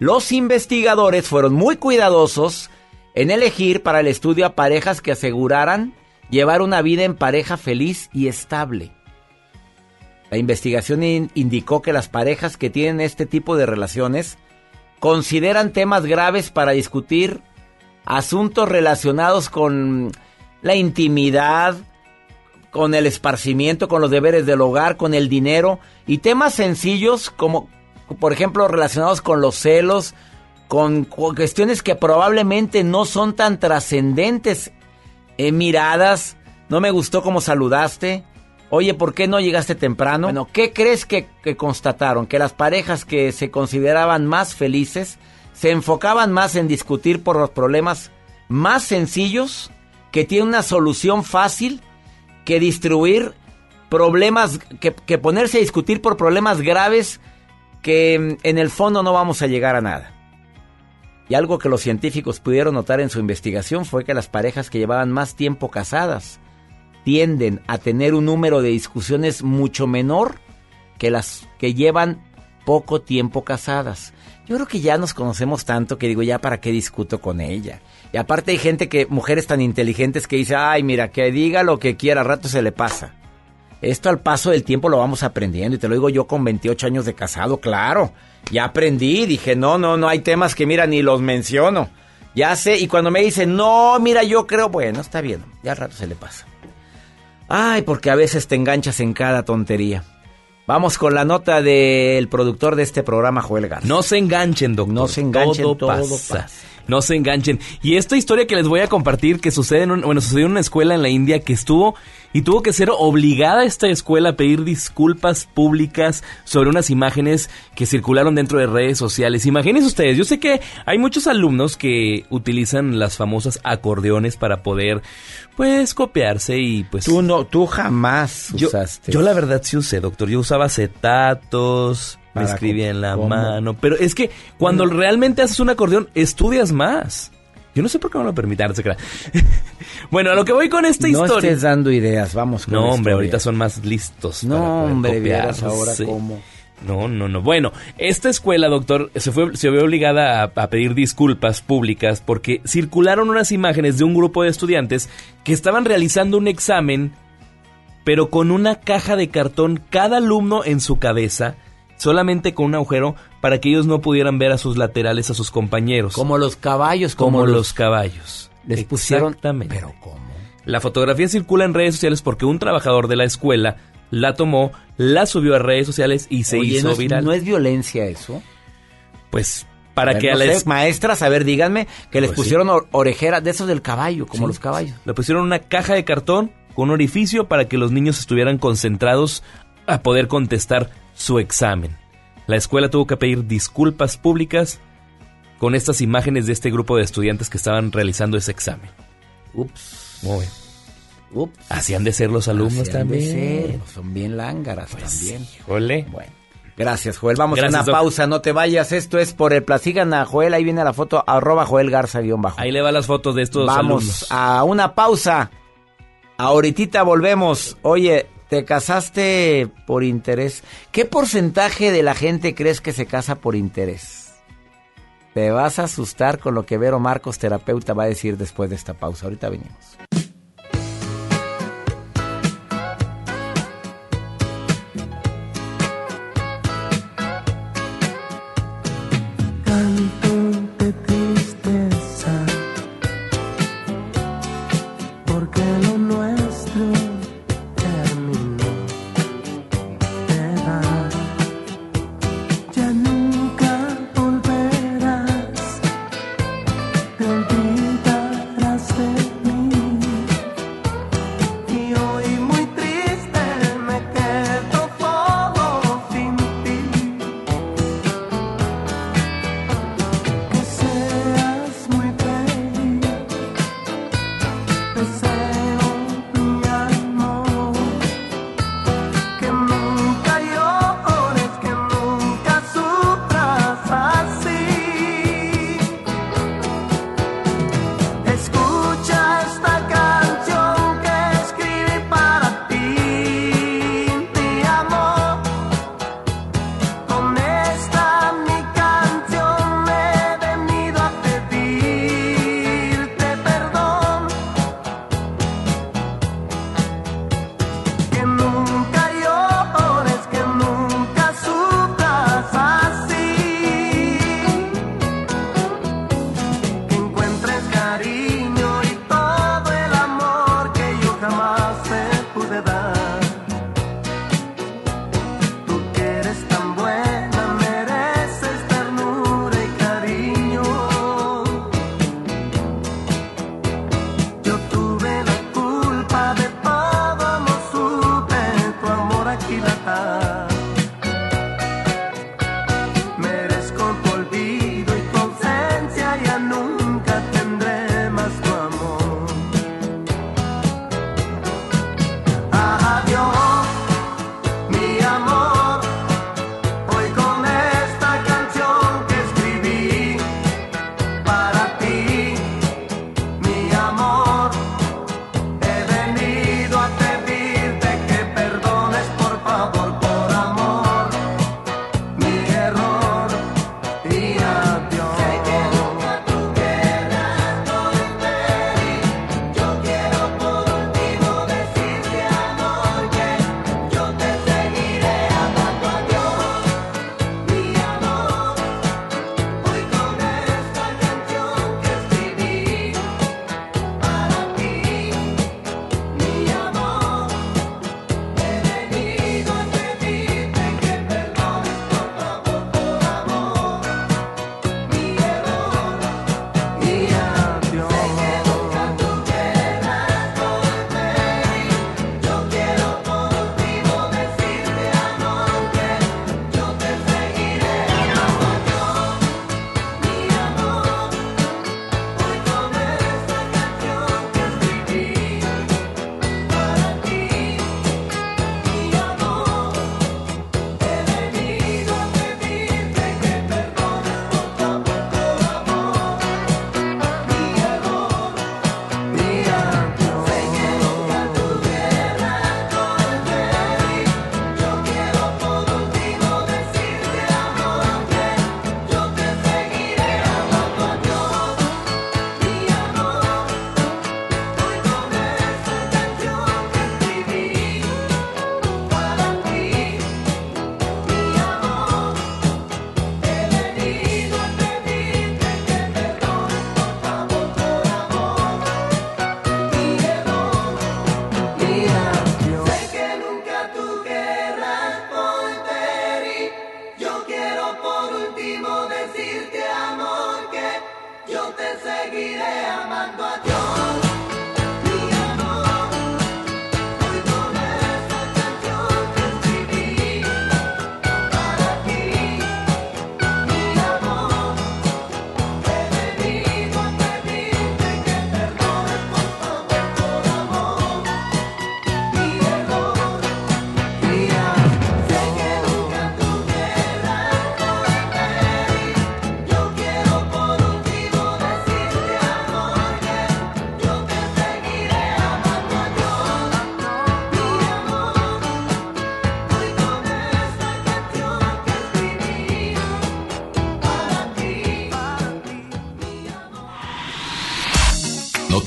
Los investigadores fueron muy cuidadosos en elegir para el estudio a parejas que aseguraran llevar una vida en pareja feliz y estable. La investigación in- indicó que las parejas que tienen este tipo de relaciones consideran temas graves para discutir asuntos relacionados con la intimidad, con el esparcimiento, con los deberes del hogar, con el dinero y temas sencillos como, por ejemplo, relacionados con los celos, con cu- cuestiones que probablemente no son tan trascendentes. Eh, miradas, no me gustó cómo saludaste. Oye, ¿por qué no llegaste temprano? Bueno, ¿qué crees que, que constataron? Que las parejas que se consideraban más felices se enfocaban más en discutir por los problemas más sencillos, que tienen una solución fácil, que distribuir problemas, que, que ponerse a discutir por problemas graves que mm, en el fondo no vamos a llegar a nada. Y algo que los científicos pudieron notar en su investigación fue que las parejas que llevaban más tiempo casadas tienden a tener un número de discusiones mucho menor que las que llevan poco tiempo casadas. Yo creo que ya nos conocemos tanto que digo, ya para qué discuto con ella. Y aparte hay gente que, mujeres tan inteligentes que dice, ay, mira, que diga lo que quiera, a rato se le pasa. Esto al paso del tiempo lo vamos aprendiendo y te lo digo yo con 28 años de casado, claro. Ya aprendí, dije, no, no, no hay temas que mira, ni los menciono. Ya sé, y cuando me dicen, no, mira, yo creo, bueno, está bien, ya al rato se le pasa. Ay, porque a veces te enganchas en cada tontería. Vamos con la nota del productor de este programa, Joel Garza. No se enganchen, doctor. No se enganchen, todo, todo pasa. pasa. No se enganchen. Y esta historia que les voy a compartir que sucede en un- bueno, sucedió en una escuela en la India que estuvo y tuvo que ser obligada esta escuela a pedir disculpas públicas sobre unas imágenes que circularon dentro de redes sociales. Imagínense ustedes, yo sé que hay muchos alumnos que utilizan las famosas acordeones para poder pues copiarse y pues Tú no, tú jamás yo, usaste. yo la verdad sí usé, doctor. Yo usaba acetatos, me escribía en la ¿cómo? mano. Pero es que cuando realmente haces un acordeón, estudias más. Yo no sé por qué no lo permitan, no crea. bueno, a lo que voy con esta no historia. estés dando ideas, vamos con No, hombre, historia. ahorita son más listos. para No, poder hombre, ahora cómo. No, no, no. Bueno, esta escuela, doctor, se fue, se vio obligada a, a pedir disculpas públicas porque circularon unas imágenes de un grupo de estudiantes que estaban realizando un examen, pero con una caja de cartón cada alumno en su cabeza, solamente con un agujero para que ellos no pudieran ver a sus laterales a sus compañeros. Como los caballos, Como, como, los, los... caballos. Les pusieron- Exactamente. Pero ¿cómo? La fotografía circula en redes sociales porque un trabajador de la escuela la tomó, la subió a redes sociales y se Oye, hizo ¿no es, viral. ¿no es violencia eso? Pues para A ver, que a no la sé, es- maestras, a ver, díganme que les Pues pusieron or- orejeras de esos del caballo, como Sí. los caballos. le pusieron una caja de cartón con un orificio para que los niños estuvieran concentrados a poder contestar su examen. La escuela tuvo que pedir disculpas públicas con estas imágenes de este grupo de estudiantes que estaban realizando ese examen. Ups. Muy bien. Ups. Así han de ser los alumnos también. ser, Son bien lángaras Pues, también. híjole. Bueno. Gracias, Joel. Vamos Gracias, a una pausa, no te vayas. Esto es por el Sigan a Joel. Ahí viene la foto, arroba Joel Garza guion bajo. Ahí le va las fotos de estos Vamos alumnos. a una pausa. Ahorita volvemos. Oye, ¿te casaste por interés? ¿Qué porcentaje de la gente crees que se casa por interés? Te vas a asustar con lo que Vero Marcos, terapeuta, va a decir después de esta pausa. Ahorita venimos.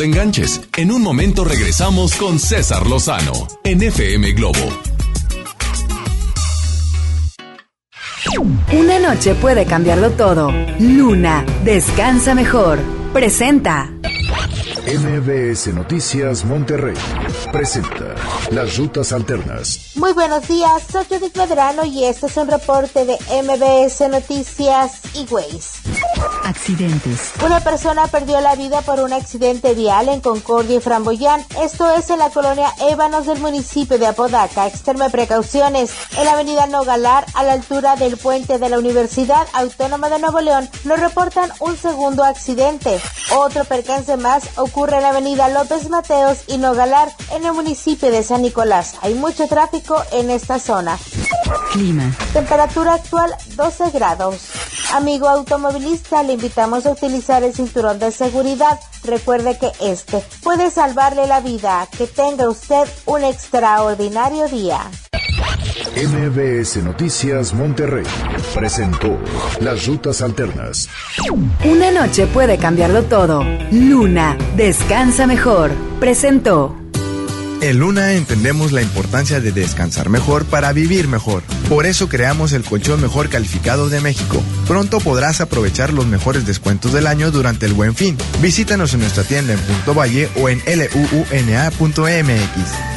Enganches. En un momento regresamos con César Lozano en FM Globo. Una noche puede cambiarlo todo. Luna, descansa mejor. Presenta. MBS Noticias Monterrey presenta Las Rutas Alternas. Muy buenos días, soy Judith Medrano y este es un reporte de MBS Noticias y Ways. Una persona perdió la vida por un accidente vial en Concordia y Framboyán. Esto es en la colonia Ébanos del municipio de Apodaca. Extreme precauciones. En la avenida Nogalar, a la altura del puente de la Universidad Autónoma de Nuevo León, nos reportan un segundo accidente. Otro percance más ocurre en la avenida López Mateos y Nogalar, en el municipio de San Nicolás. Hay mucho tráfico en esta zona. Clima. Temperatura actual 12 grados. Amigo automovilista, le invitamos a utilizar el cinturón de seguridad. Recuerde que este puede salvarle la vida. Que tenga usted un extraordinario día. MBS Noticias Monterrey presentó Las Rutas Alternas. Una noche puede cambiarlo todo. Luna, descansa mejor. Presentó. En Luna entendemos la importancia de descansar mejor para vivir mejor. Por eso creamos el colchón mejor calificado de México. Pronto podrás aprovechar los mejores descuentos del año durante el buen fin. Visítanos en nuestra tienda en Punto Valle o en luuna.mx.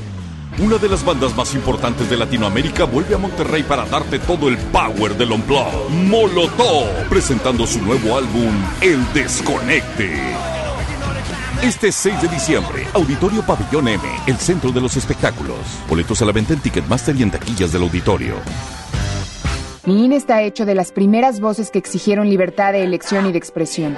Una de las bandas más importantes de Latinoamérica vuelve a Monterrey para darte todo el power del Unplugged. Molotov, presentando su nuevo álbum, El Desconecte. Este 6 de diciembre, Auditorio Pabellón M, el centro de los espectáculos. Boletos a la venta en Ticketmaster y en taquillas del auditorio. Mi INE está hecho de las primeras voces que exigieron libertad de elección y de expresión.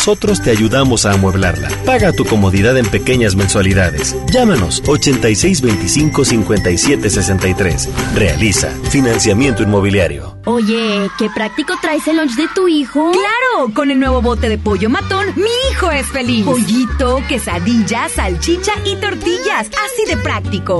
nosotros te ayudamos a amueblarla. Paga tu comodidad en pequeñas mensualidades. Llámanos 8625-5763. Realiza financiamiento inmobiliario. Oye, qué práctico traes el lunch de tu hijo. Claro, con el nuevo bote de pollo matón, mi hijo es feliz. Pollito, quesadilla, salchicha y tortillas. Así de práctico.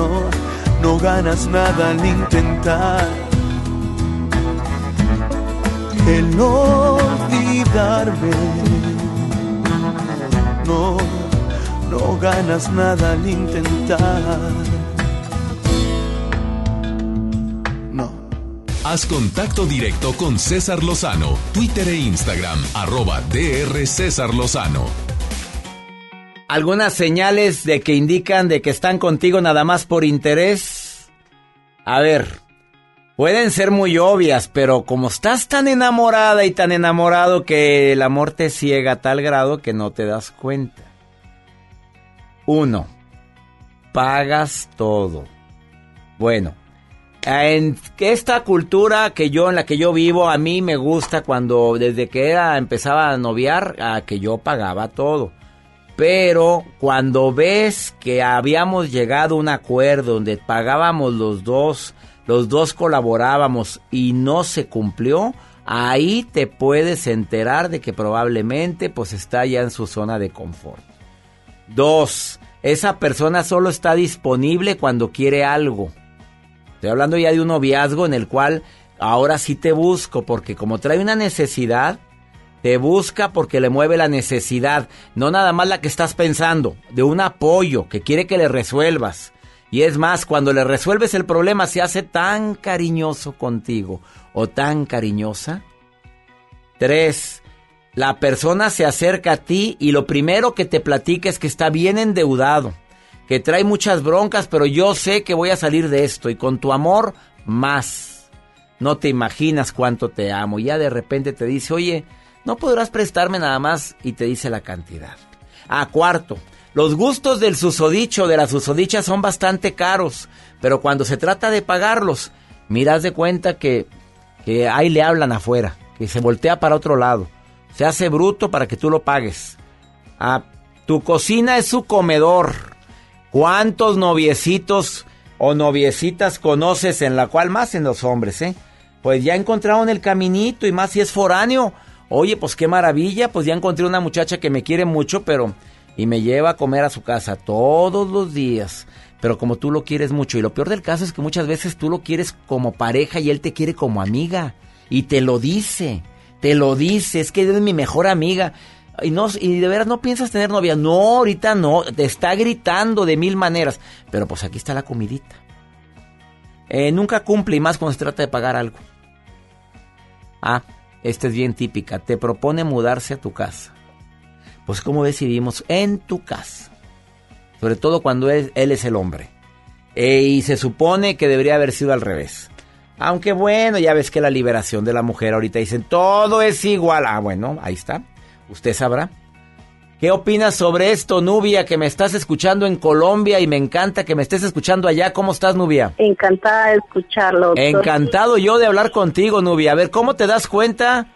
No, no ganas nada al intentar el olvidarme. No, no ganas nada al intentar. Haz contacto directo con César Lozano, Twitter e Instagram, arroba DR César Lozano. ¿Algunas señales de que indican de que están contigo nada más por interés? A ver, pueden ser muy obvias, pero como estás tan enamorada y tan enamorado que el amor te ciega a tal grado que no te das cuenta. Uno, pagas todo. Bueno, en esta cultura que yo en la que yo vivo a mí me gusta cuando desde que era empezaba a noviar a que yo pagaba todo. Pero cuando ves que habíamos llegado a un acuerdo donde pagábamos los dos, los dos colaborábamos y no se cumplió, ahí te puedes enterar de que probablemente pues está ya en su zona de confort. Dos, esa persona solo está disponible cuando quiere algo. Estoy hablando ya de un noviazgo en el cual ahora sí te busco porque como trae una necesidad, te busca porque le mueve la necesidad, no nada más la que estás pensando, de un apoyo que quiere que le resuelvas. Y es más, cuando le resuelves el problema se hace tan cariñoso contigo o tan cariñosa. Tres, la persona se acerca a ti y lo primero que te platica es que está bien endeudado que trae muchas broncas, pero yo sé que voy a salir de esto y con tu amor más. No te imaginas cuánto te amo. Y ya de repente te dice, oye, no podrás prestarme nada más y te dice la cantidad. A cuarto, los gustos del susodicho, de la susodicha son bastante caros, pero cuando se trata de pagarlos, miras de cuenta que, que ahí le hablan afuera, que se voltea para otro lado. Se hace bruto para que tú lo pagues. A tu cocina es su comedor. ¿Cuántos noviecitos o noviecitas conoces en la cual más en los hombres, eh? Pues ya encontraron el caminito y más si es foráneo. Oye, pues qué maravilla, pues ya encontré una muchacha que me quiere mucho, pero y me lleva a comer a su casa todos los días. Pero como tú lo quieres mucho y lo peor del caso es que muchas veces tú lo quieres como pareja y él te quiere como amiga y te lo dice. Te lo dice, es que eres mi mejor amiga. Y, no, y de veras no piensas tener novia. No, ahorita no. Te está gritando de mil maneras. Pero pues aquí está la comidita. Eh, nunca cumple y más cuando se trata de pagar algo. Ah, esta es bien típica. Te propone mudarse a tu casa. Pues como decidimos, en tu casa. Sobre todo cuando él, es el hombre. Eh, y se supone que debería haber sido al revés. Aunque bueno, ya ves que la liberación de la mujer ahorita dicen todo es igual. Ah, bueno, ahí está. Usted sabrá. ¿Qué opinas sobre esto, Nubia, que me estás escuchando en Colombia y me encanta que me estés escuchando allá? ¿Cómo estás, Nubia? Encantada de escucharlo. Doctor. Encantado yo de hablar contigo, Nubia. A ver, ¿cómo te das cuenta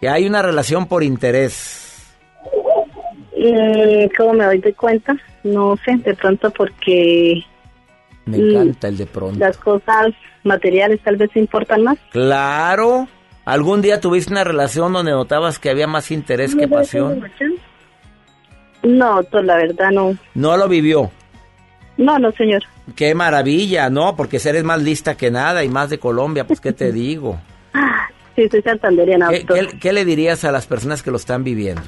que hay una relación por interés? Mm, ¿Cómo me doy de cuenta? No sé, de pronto porque... Me encanta el de pronto. Las cosas materiales tal vez importan más. Claro. ¿Algún día tuviste una relación donde notabas que había más interés que pasión? No, pues la verdad no. ¿No lo vivió? No, no, señor. Qué maravilla, ¿no? Porque eres más lista que nada y más de Colombia, pues ¿qué te *laughs* digo? Sí, soy santanderiana. ¿Qué, ¿qué, qué le dirías a las personas que lo están viviendo?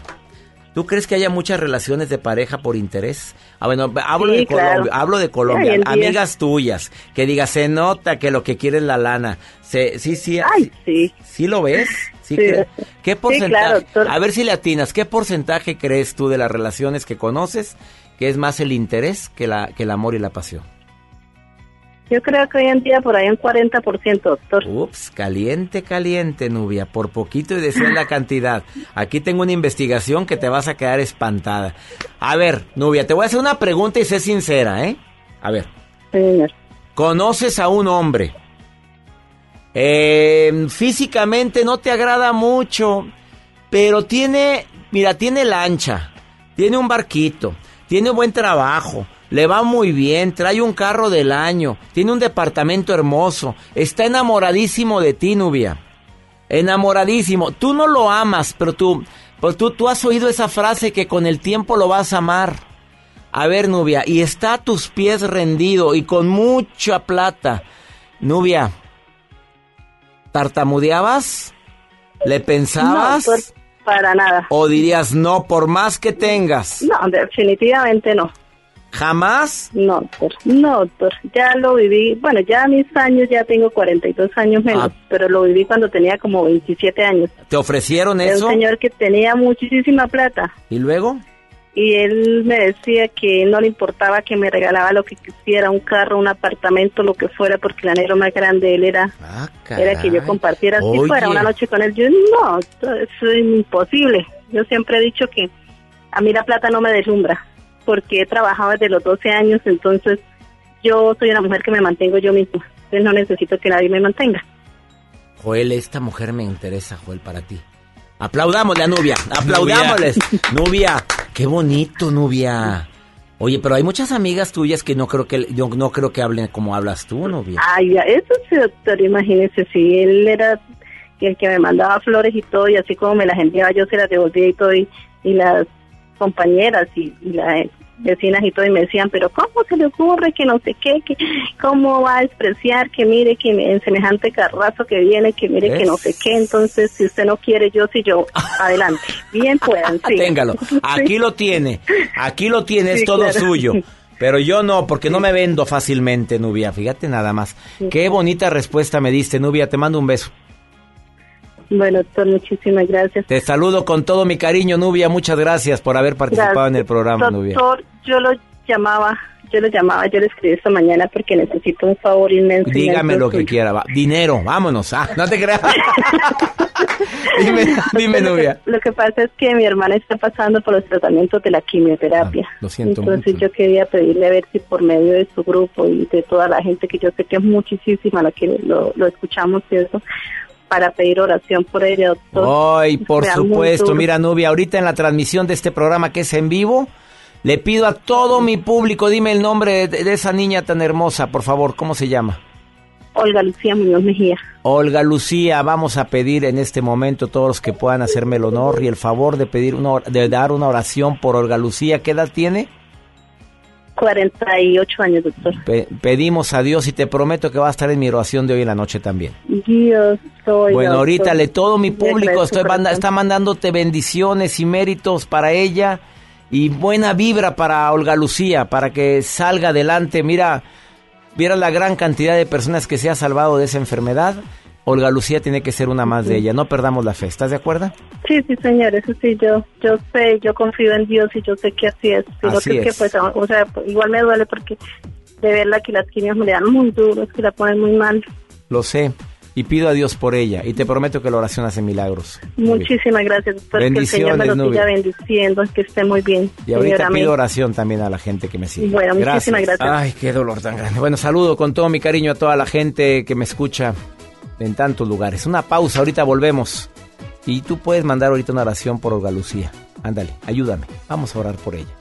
¿Tú crees que haya muchas relaciones de pareja por interés? Ah, bueno, hablo Sí, de claro. Colombia, hablo de Colombia, amigas tuyas, que digas, se nota que lo que quiere es la lana. Se, sí, sí, Ay, sí. ¿Sí lo ves? ¿Sí Sí. cre- ¿Qué Sí, porcentaje? claro. A ver si le atinas, ¿qué porcentaje crees tú de las relaciones que conoces que es más el interés que, la, que el amor y la pasión? Yo creo que hoy en día por ahí un 40%, doctor. Ups, caliente, caliente, Nubia. Por poquito y decían la cantidad. Aquí tengo una investigación que te vas a quedar espantada. A ver, Nubia, te voy a hacer una pregunta y sé sincera, ¿eh? A ver. Señor. ¿Conoces a un hombre? Eh, físicamente no te agrada mucho, pero tiene, mira, tiene lancha, tiene un barquito, tiene buen trabajo, le va muy bien, trae un carro del año, tiene un departamento hermoso, está enamoradísimo de ti, Nubia. Enamoradísimo. Tú no lo amas, pero tú, pues tú, tú has oído esa frase que con el tiempo lo vas a amar. A ver, Nubia, y está a tus pies rendido y con mucha plata. Nubia, ¿tartamudeabas? ¿Le pensabas? No, por- para nada. ¿O dirías no por más que tengas? No, definitivamente no. ¿Jamás? No, doctor. No, doctor. Ya lo viví. Bueno, ya a mis años, ya tengo 42 años menos, Ah. pero lo viví cuando tenía como 27 años. ¿Te ofrecieron Era eso? un señor que tenía muchísima plata. ¿Y luego? Y él me decía que no le importaba que me regalaba lo que quisiera, un carro, un apartamento, lo que fuera, porque el anhelo más grande de él era, era que yo compartiera así Oye. fuera una noche con él. Yo no, eso es imposible. Yo siempre he dicho que a mí la plata no me deslumbra, porque he trabajado desde los 12 años, entonces yo soy una mujer que me mantengo yo misma, entonces no necesito que nadie me mantenga. Joel, esta mujer me interesa, Joel, para ti. Aplaudámosle a Nubia, aplaudámosles. *laughs* Nubia, qué bonito, Nubia. Oye, pero hay muchas amigas tuyas que no creo que yo no creo que hablen como hablas tú, Nubia. Ay, ya, eso sí, doctor, imagínese, si él era el que me mandaba flores y todo, y así como me las enviaba, yo se las devolvía y todo, y, y las compañeras y, y las vecinas y todo, y me decían, pero ¿cómo se le ocurre que no sé qué, que cómo va a despreciar, que mire que en semejante carrazo que viene, que mire que no sé qué, entonces si usted no quiere, yo sí, yo, *laughs* adelante, bien puedan, *laughs* sí. Téngalo. Aquí lo tiene. Aquí lo tiene, es todo claro. suyo. Pero yo no, porque no me vendo fácilmente, Nubia. Fíjate nada más. Qué bonita respuesta me diste, Nubia. Te mando un beso. Bueno, doctor, muchísimas gracias. Te saludo con todo mi cariño, Nubia. Muchas gracias por haber participado en el programa, Nubia. Doctor, yo lo llamaba, yo lo llamaba, yo le escribí esta mañana porque necesito un favor inmenso. Dígame inmenso lo que suyo. quiera. va. Dinero, vámonos. Ah, no te creas. *laughs* dime, dime, Lo que- Nubia. Lo que pasa es que mi hermana está pasando por los tratamientos de la quimioterapia. Lo siento Entonces mucho. yo quería pedirle a ver si por medio de su grupo y de toda la gente que yo sé que es muchísima la que lo, lo escuchamos y eso, para pedir oración por ella, doctor. Ay, *laughs* por supuesto. Mira, Nubia, ahorita en la transmisión de este programa que es en vivo, le pido a todo mi público, dime el nombre de, de esa niña tan hermosa, por favor. ¿Cómo se llama? Olga Lucía Muñoz Mejía. Olga Lucía, vamos a pedir en este momento todos los que puedan hacerme el honor y el favor de pedir una, de dar una oración por Olga Lucía. ¿Qué edad tiene? 48 años, doctor. Pe- pedimos a Dios y te prometo que va a estar en mi oración de hoy en la noche también. Dios, soy. Bueno, ahorita doctor. le todo mi público estoy manda- está mandándote bendiciones y méritos para ella y buena vibra para Olga Lucía para que salga adelante. Mira, mira la gran cantidad de personas que se ha salvado de esa enfermedad. Olga Lucía tiene que ser una más de ella. No perdamos la fe. ¿Estás de acuerdo? Sí, sí, señor, eso sí, yo yo sé, yo confío en Dios y yo sé que así es. Sino Así que, que, es. pues, o sea, igual me duele porque de verla que las quimios me le dan muy duro, es que la ponen muy mal. Lo sé. Y pido a Dios por ella. Y te prometo que la oración hace milagros. Muchísimas gracias, doctor, que el Señor me lo siga bendiciendo, que esté muy bien. Y ahorita pido oración también a la gente que me sigue. Bueno, muchísimas gracias. Ay, qué dolor tan grande. Bueno, saludo con todo mi cariño a toda la gente que me escucha en tantos lugares. Una pausa, ahorita volvemos. Y tú puedes mandar ahorita una oración por Olga Lucía. Ándale, ayúdame. Vamos a orar por ella.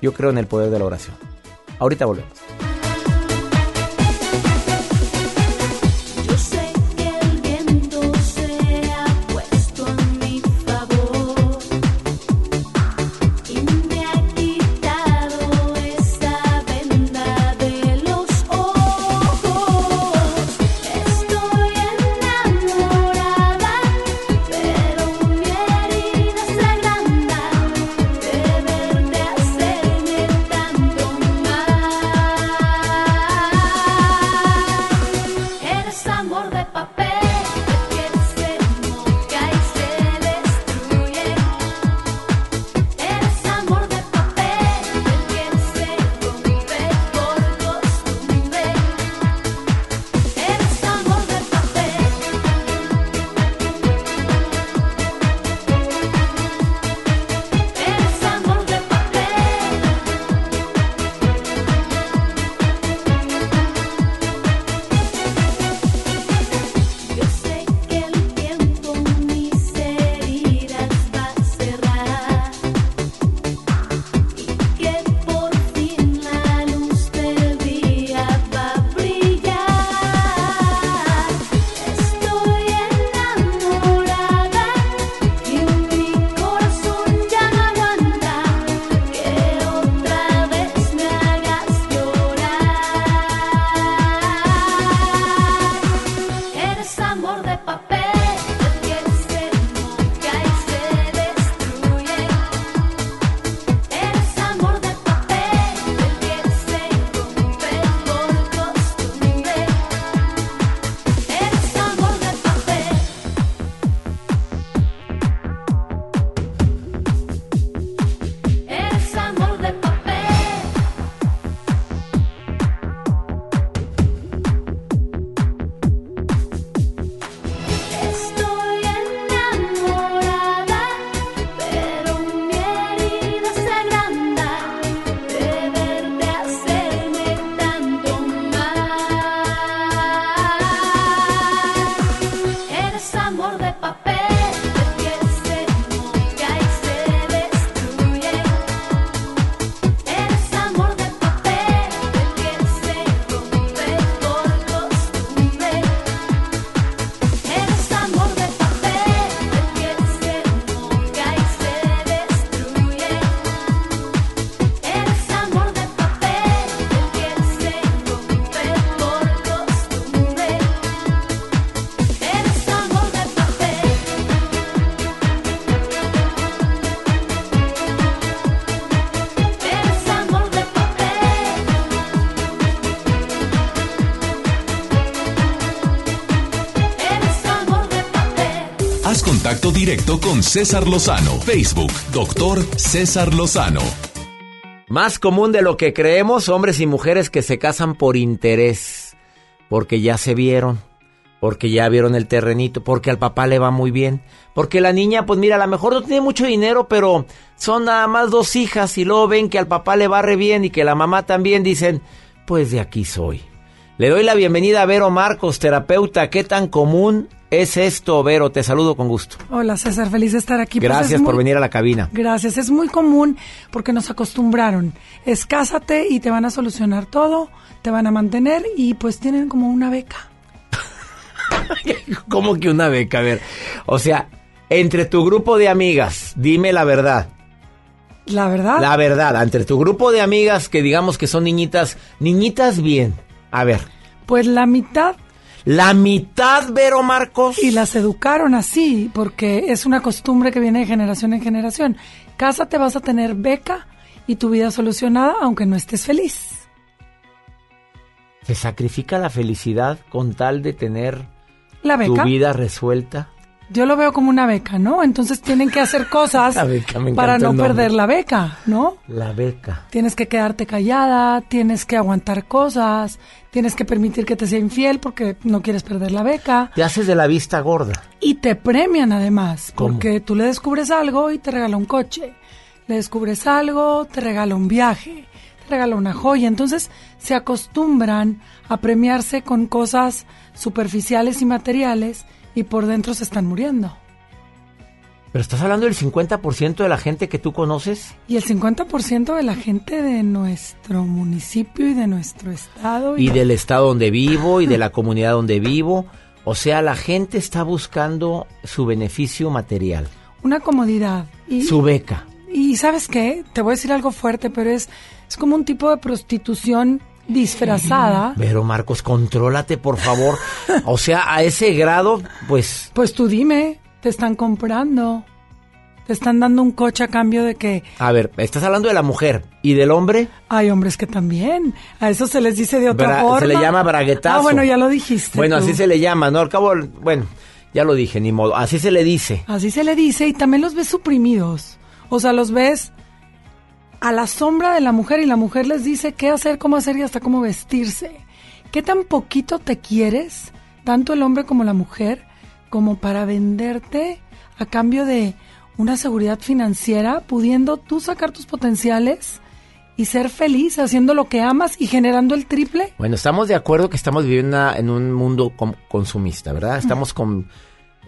Yo creo en el poder de la oración. Ahorita volvemos. Directo con César Lozano. Facebook, doctor César Lozano. Más común de lo que creemos, hombres y mujeres que se casan por interés, porque ya se vieron, porque ya vieron el terrenito, porque al papá le va muy bien, porque la niña, pues mira, a lo mejor no tiene mucho dinero, pero son nada más dos hijas y luego ven que al papá le va re bien y que la mamá también dicen, pues de aquí soy. Le doy la bienvenida a Vero Marcos, terapeuta. ¿Qué tan común es esto, Vero? Te saludo con gusto. Hola César, feliz de estar aquí. Pues Gracias muy- por venir a la cabina. Gracias, es muy común porque nos acostumbraron. Es cásate y te van a solucionar todo, te van a mantener y pues tienen como una beca. *laughs* ¿Cómo que una beca? A ver, o sea, entre tu grupo de amigas, dime la verdad. La verdad. La verdad, entre tu grupo de amigas que digamos que son niñitas, niñitas bien. A ver, Pues la mitad. La mitad, Vero Marcos. Y las educaron así, porque es una costumbre que viene de generación en generación. Cásate, vas a tener beca y tu vida solucionada, aunque no estés feliz. ¿se sacrifica la felicidad con tal de tener La tu vida resuelta? Yo lo veo como una beca, ¿no? Entonces tienen que hacer cosas *laughs* para no perder la beca, ¿no? La beca. Tienes que quedarte callada, tienes que aguantar cosas, tienes que permitir que te sea infiel porque no quieres perder la beca. Te haces de la vista gorda. Y te premian además, ¿Cómo? porque tú le descubres algo y te regala un coche. Le descubres algo, te regala un viaje, te regala una joya. Entonces se acostumbran a premiarse con cosas superficiales y materiales y por dentro se están muriendo. Pero estás hablando del 50% de la gente que tú conoces. Y el 50% de la gente de nuestro municipio y de nuestro estado y del estado donde vivo y de la *laughs* comunidad donde vivo. O sea, la gente está buscando su beneficio material, una comodidad. Y, su beca. y sabes qué, te voy a decir algo fuerte, pero es, es como un tipo de prostitución disfrazada. Pero Marcos, contrólate, por favor. O sea, a ese grado, pues Pues tú dime, te están comprando, te están dando un coche a cambio de que A ver, estás hablando de la mujer y del hombre. hay hombres que también, a eso se les dice de otra Bra- forma. se le llama braguetazo. Ah, bueno, ya lo dijiste. Bueno, tú. así se le llama, ¿no? Al cabo, bueno, ya lo dije, ni modo. Así se le dice. Así se le dice y también los ves suprimidos. O sea, los ves a la sombra de la mujer y la mujer les dice qué hacer, cómo hacer y hasta cómo vestirse. ¿Qué tan poquito te quieres, tanto el hombre como la mujer, como para venderte a cambio de una seguridad financiera, pudiendo tú sacar tus potenciales y ser feliz haciendo lo que amas y generando el triple? Bueno, estamos de acuerdo que estamos viviendo en un mundo consumista, ¿verdad? Estamos con...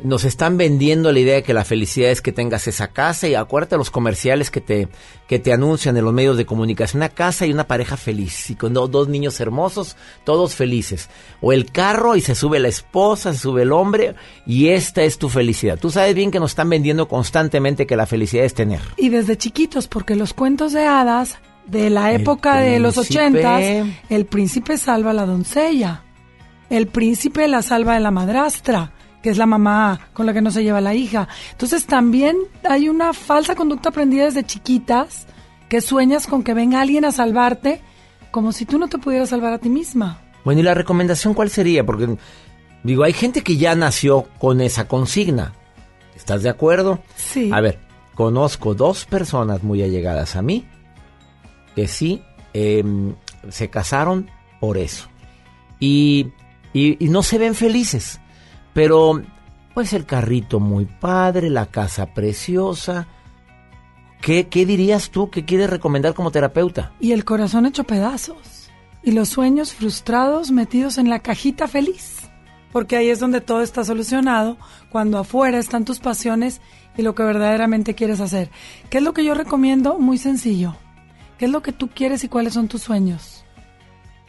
Nos están vendiendo la idea de que la felicidad es que tengas esa casa y acuérdate los comerciales que te, que te anuncian en los medios de comunicación, una casa y una pareja feliz y con do- dos niños hermosos, todos felices. O el carro y se sube la esposa, se sube el hombre y esta es tu felicidad. Tú sabes bien que nos están vendiendo constantemente que la felicidad es tener. Y desde chiquitos, porque los cuentos de hadas de la época de los ochentas, el príncipe salva a la doncella, el príncipe la salva de la madrastra, que es la mamá con la que no se lleva la hija. Entonces también hay una falsa conducta aprendida desde chiquitas, que sueñas con que venga alguien a salvarte, como si tú no te pudieras salvar a ti misma. Bueno, ¿y la recomendación cuál sería? Porque, digo, hay gente que ya nació con esa consigna. ¿Estás de acuerdo? Sí. A ver, conozco dos personas muy allegadas a mí que sí em, se casaron por eso. Y, y- y no se ven felices. Pero, pues el carrito muy padre, la casa preciosa. ¿Qué, qué dirías tú que quieres recomendar como terapeuta? Y el corazón hecho pedazos. Y los sueños frustrados metidos en la cajita feliz. Porque ahí es donde todo está solucionado, cuando afuera están tus pasiones y lo que verdaderamente quieres hacer. ¿Qué es lo que yo recomiendo? Muy sencillo. ¿Qué es lo que tú quieres y cuáles son tus sueños?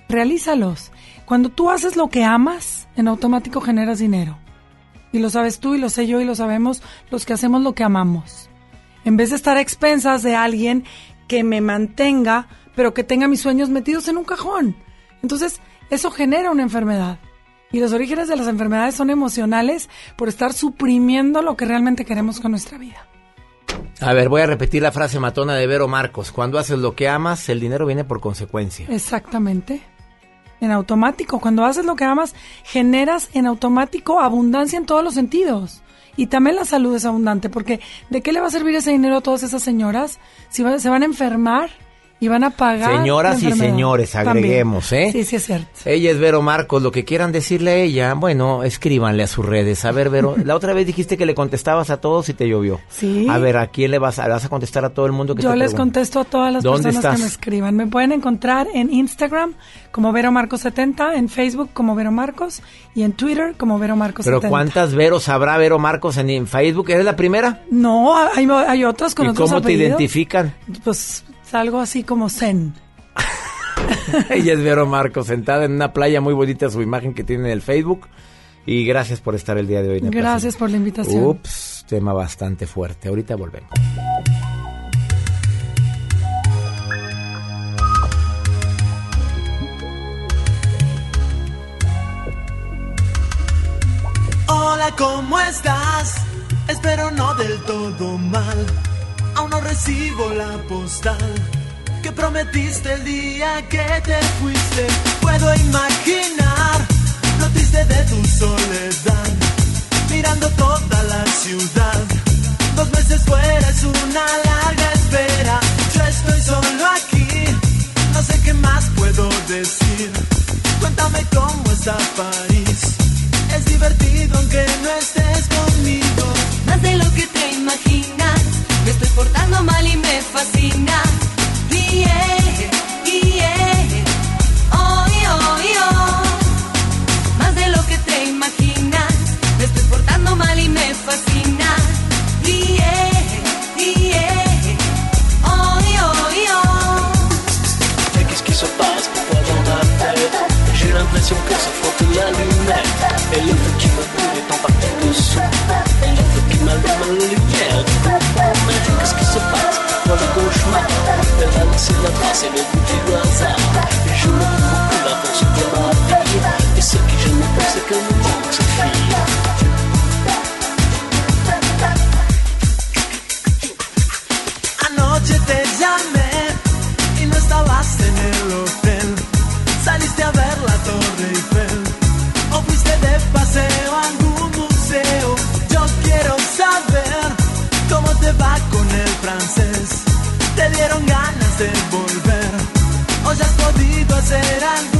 Realízalos. Cuando tú haces lo que amas, en automático generas dinero. Y lo sabes tú y lo sé yo y lo sabemos los que hacemos lo que amamos. En vez de estar a expensas de alguien que me mantenga, pero que tenga mis sueños metidos en un cajón. Entonces, eso genera una enfermedad. Y los orígenes de las enfermedades son emocionales por estar suprimiendo lo que realmente queremos con nuestra vida. A ver, voy a repetir la frase matona de Vero Marcos. Cuando haces lo que amas, el dinero viene por consecuencia. Exactamente. En automático. Cuando haces lo que amas, generas en automático abundancia en todos los sentidos. Y también la salud es abundante, porque ¿de qué le va a servir ese dinero a todas esas señoras si se van a enfermar y van a pagar? Señoras y señores, También. agreguemos, ¿eh? Sí, sí es cierto. Ella es Vero Marcos, lo que quieran decirle a ella, bueno, escríbanle a sus redes. A ver, Vero, la otra vez dijiste que le contestabas a todos y te llovió. Sí. A ver, ¿a quién le vas a, vas a contestar a todo el mundo que Yo te les contesto a todas las ¿Dónde personas estás? que me escriban. Me pueden encontrar en Instagram como Vero Marcos 70, en Facebook como Vero Marcos y en Twitter como Vero Marcos Pero 70. ¿cuántas Veros habrá Vero Marcos en, en Facebook? ¿Eres la primera? No, hay, hay otras con ¿Y otros cómo te identifican? Pues algo así como Zen. *laughs* Ella es Vero Marcos, sentada en una playa muy bonita, su imagen que tiene en el Facebook. Y gracias por estar el día de hoy. en el Gracias por la invitación. Ups, tema bastante fuerte. Ahorita volvemos. Hola, ¿cómo estás? Espero no del todo mal. Aún no recibo la postal que prometiste el día que te fuiste. Puedo imaginar lo triste de tu soledad, mirando toda la ciudad. Dos meses fuera es una larga espera. Yo estoy solo aquí, no sé qué más puedo decir. Cuéntame cómo está París. Es divertido aunque no estés conmigo. Más de lo que te imaginas. Me estoy portando mal y me fascina. c'est la part, c'est le goût du hasard. Joue volver. Ya has podido hacer algún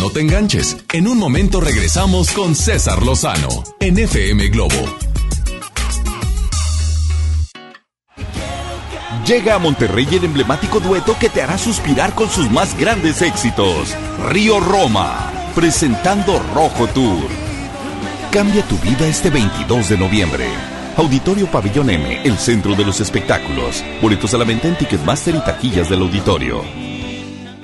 No te enganches. En un momento regresamos con César Lozano en FM Globo. Llega a Monterrey el emblemático dueto que te hará suspirar con sus más grandes éxitos. Río Roma, presentando Rojo Tour. Cambia tu vida este 22 de noviembre. Auditorio Pabellón M, el centro de los espectáculos. Boletos a la venta en Ticketmaster y taquillas del auditorio.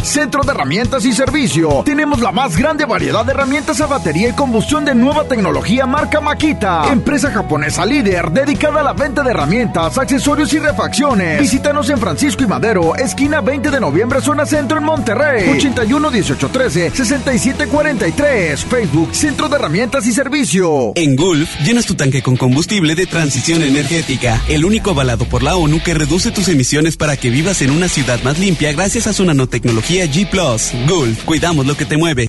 Centro de Herramientas y Servicio. Tenemos la más grande variedad de herramientas a batería y combustión de nueva tecnología marca Makita. Empresa japonesa líder dedicada a la venta de herramientas, accesorios y refacciones. Visítanos en Francisco y Madero, esquina 20 de noviembre, zona centro en Monterrey. 81 18 13 67 43. Facebook Centro de Herramientas y Servicio. En Gulf, llenas tu tanque con combustible de transición energética, el único avalado por la ONU que reduce tus emisiones para que vivas en una ciudad más limpia gracias a su nanotecnología G ⁇ Gulf, cuidamos lo que te mueve.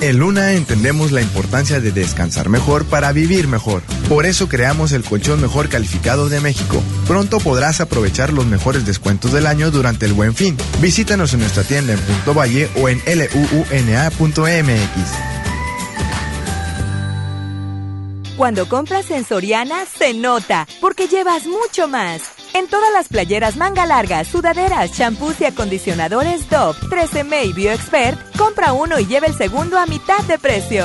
En Luna entendemos la importancia de descansar mejor para vivir mejor. Por eso creamos el colchón mejor calificado de México. Pronto podrás aprovechar los mejores descuentos del año durante el buen fin. Visítanos en nuestra tienda en Punto Valle o en luuna.mx. Cuando compras en Soriana, se nota, porque llevas mucho más. En todas las playeras manga larga, sudaderas, champús y acondicionadores Dove, 13M y BioExpert, compra uno y lleva el segundo a mitad de precio.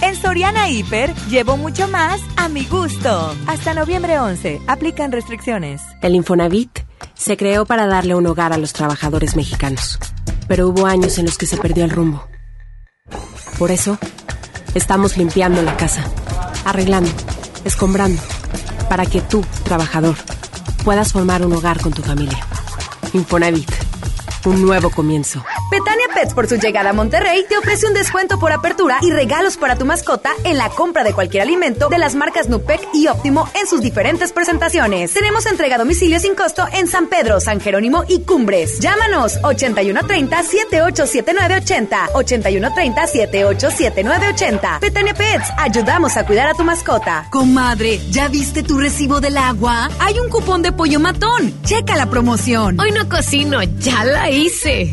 En Soriana Hiper, llevo mucho más a mi gusto. Hasta noviembre 11, aplican restricciones. El Infonavit se creó para darle un hogar a los trabajadores mexicanos, pero hubo años en los que se perdió el rumbo. Por eso, estamos limpiando la casa, arreglando, escombrando, para que tú, trabajador, puedas formar un hogar con tu familia. Infonavit, un nuevo comienzo. Pets por su llegada a Monterrey te ofrece un descuento por apertura y regalos para tu mascota en la compra de cualquier alimento de las marcas Nupec y Óptimo en sus diferentes presentaciones. Tenemos entrega a domicilio sin costo en San Pedro, San Jerónimo y Cumbres. Llámanos 8130 787980 8130 787980. Betania Pets, ayudamos a cuidar a tu mascota. Comadre, ¿ya viste tu recibo del agua? Hay un cupón de pollo matón. Checa la promoción. Hoy no cocino, ya la hice.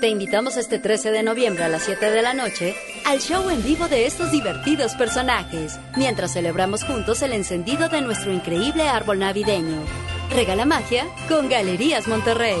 Te invitamos este 13 de noviembre a las 7 de la noche al show en vivo de estos divertidos personajes, mientras celebramos juntos el encendido de nuestro increíble árbol navideño. Regala magia con Galerías Monterrey.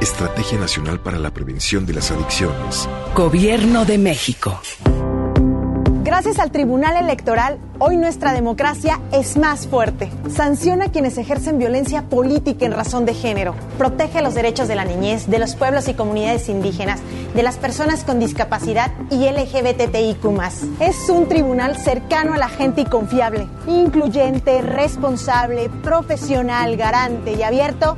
Estrategia Nacional para la Prevención de las Adicciones. Gobierno de México. Gracias al Tribunal Electoral, hoy nuestra democracia es más fuerte. Sanciona a quienes ejercen violencia política en razón de género. Protege los derechos de la niñez, de los pueblos y comunidades indígenas, de las personas con discapacidad y LGBTIQ. Es un tribunal cercano a la gente y confiable, incluyente, responsable, profesional, garante y abierto.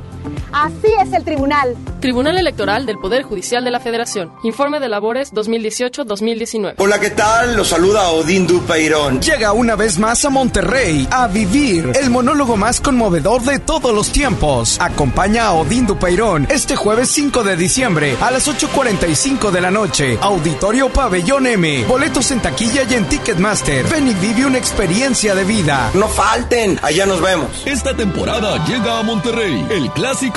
Así es el tribunal. Tribunal Electoral del Poder Judicial de la Federación. Informe de labores 2018-2019. Hola, ¿qué tal? Los saluda Odín Dupeirón. Llega una vez más a Monterrey a vivir el monólogo más conmovedor de todos los tiempos. Acompaña a Odín Dupeirón este jueves 5 de diciembre a las 8.45 de la noche. Auditorio Pabellón M. Boletos en taquilla y en Ticketmaster. Ven y vive una experiencia de vida. No falten, allá nos vemos. Esta temporada llega a Monterrey el clásico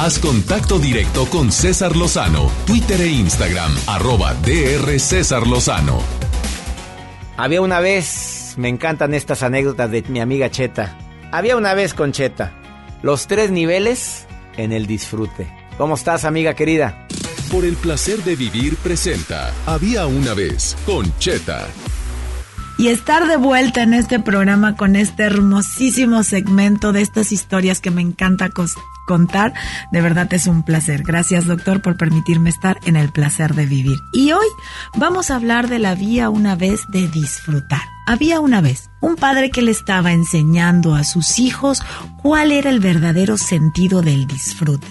Haz contacto directo con César Lozano, Twitter e Instagram, arroba DR César Lozano. Había una vez, me encantan estas anécdotas de mi amiga Cheta. Había una vez con Cheta, los tres niveles en el disfrute. ¿Cómo estás, amiga querida? Por el placer de vivir presenta Había una vez con Cheta. y estar de vuelta en este programa con este hermosísimo segmento de estas historias que me encanta contar. De verdad es un placer. Gracias doctor por permitirme estar en el placer de vivir. Y hoy vamos a hablar de la vía una vez de disfrutar. Había una vez un padre que le estaba enseñando a sus hijos cuál era el verdadero sentido del disfrute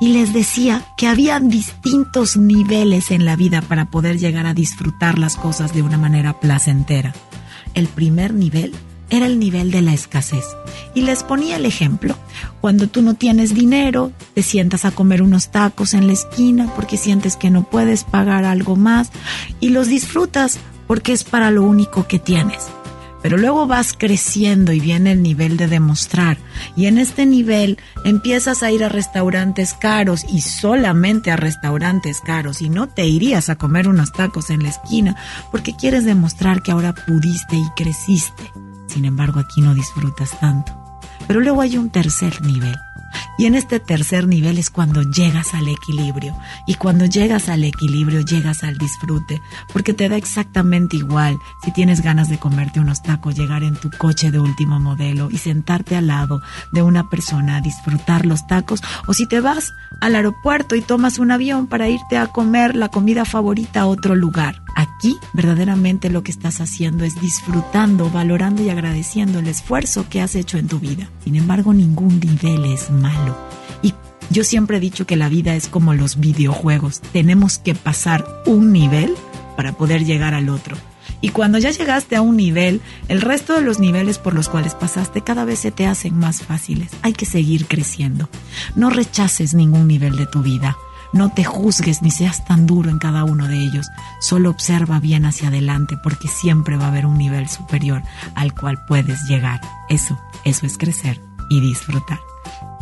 y les decía que habían distintos niveles en la vida para poder llegar a disfrutar las cosas de una manera placentera. El primer nivel era el nivel de la escasez. Y les ponía el ejemplo. Cuando tú no tienes dinero, te sientas a comer unos tacos en la esquina porque sientes que no puedes pagar algo más y los disfrutas porque es para lo único que tienes. Pero luego vas creciendo y viene el nivel de demostrar. Y en este nivel empiezas a ir a restaurantes caros y solamente a restaurantes caros. Y no te irías a comer unos tacos en la esquina porque quieres demostrar que ahora pudiste y creciste. Sin embargo, aquí no disfrutas tanto. Pero luego hay un tercer nivel. Y en este tercer nivel es cuando llegas al equilibrio. Y cuando llegas al equilibrio, llegas al disfrute. Porque te da exactamente igual si tienes ganas de comerte unos tacos, llegar en tu coche de último modelo y sentarte al lado de una persona a disfrutar los tacos. O si te vas al aeropuerto y tomas un avión para irte a comer la comida favorita a otro lugar. Aquí verdaderamente lo que estás haciendo es disfrutando, valorando y agradeciendo el esfuerzo que has hecho en tu vida. Sin embargo, ningún nivel es malo. Y yo siempre he dicho que la vida es como los videojuegos. Tenemos que pasar un nivel para poder llegar al otro. Y cuando ya llegaste a un nivel, el resto de los niveles por los cuales pasaste cada vez se te hacen más fáciles. Hay que seguir creciendo. No rechaces ningún nivel de tu vida. No te juzgues ni seas tan duro en cada uno de ellos. Solo observa bien hacia adelante porque siempre va a haber un nivel superior al cual puedes llegar. Eso, eso es crecer y disfrutar.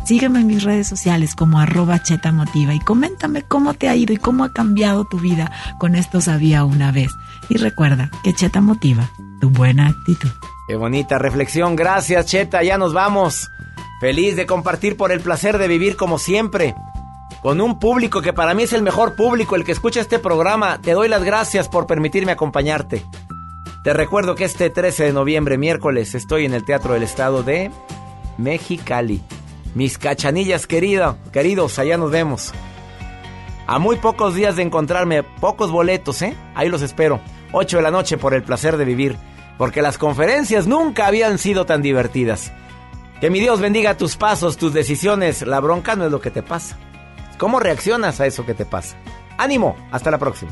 Sígueme en mis redes sociales como arroba chetamotiva y coméntame cómo te ha ido y cómo ha cambiado tu vida con estos había una vez. Y recuerda que Cheta motiva tu buena actitud. Qué bonita reflexión. Gracias, Cheta. Ya nos vamos. Feliz de compartir por el placer de vivir como siempre. Con un público que para mí es el mejor público, el que escucha este programa. Te doy las gracias por permitirme acompañarte. Te recuerdo que este 13 de noviembre, miércoles, estoy en el Teatro del Estado de Mexicali. Mis cachanillas querido, queridos, allá nos vemos. A muy pocos días de encontrarme, pocos boletos, ¿eh? Ahí los espero. 8 de la noche por el placer de vivir. Porque las conferencias nunca habían sido tan divertidas. Que mi Dios bendiga tus pasos, tus decisiones. La bronca no es lo que te pasa. ¿Cómo reaccionas a eso que te pasa? Ánimo, hasta la próxima.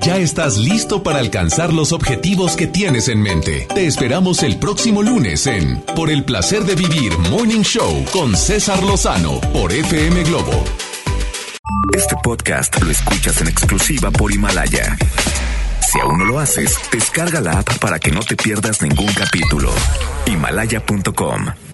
Ya estás listo para alcanzar los objetivos que tienes en mente. Te esperamos el próximo lunes en Por el placer de vivir Morning Show con César Lozano por FM Globo. Este podcast lo escuchas en exclusiva por Himalaya. Si aún no lo haces, descarga la app para que no te pierdas ningún capítulo. Himalaya.com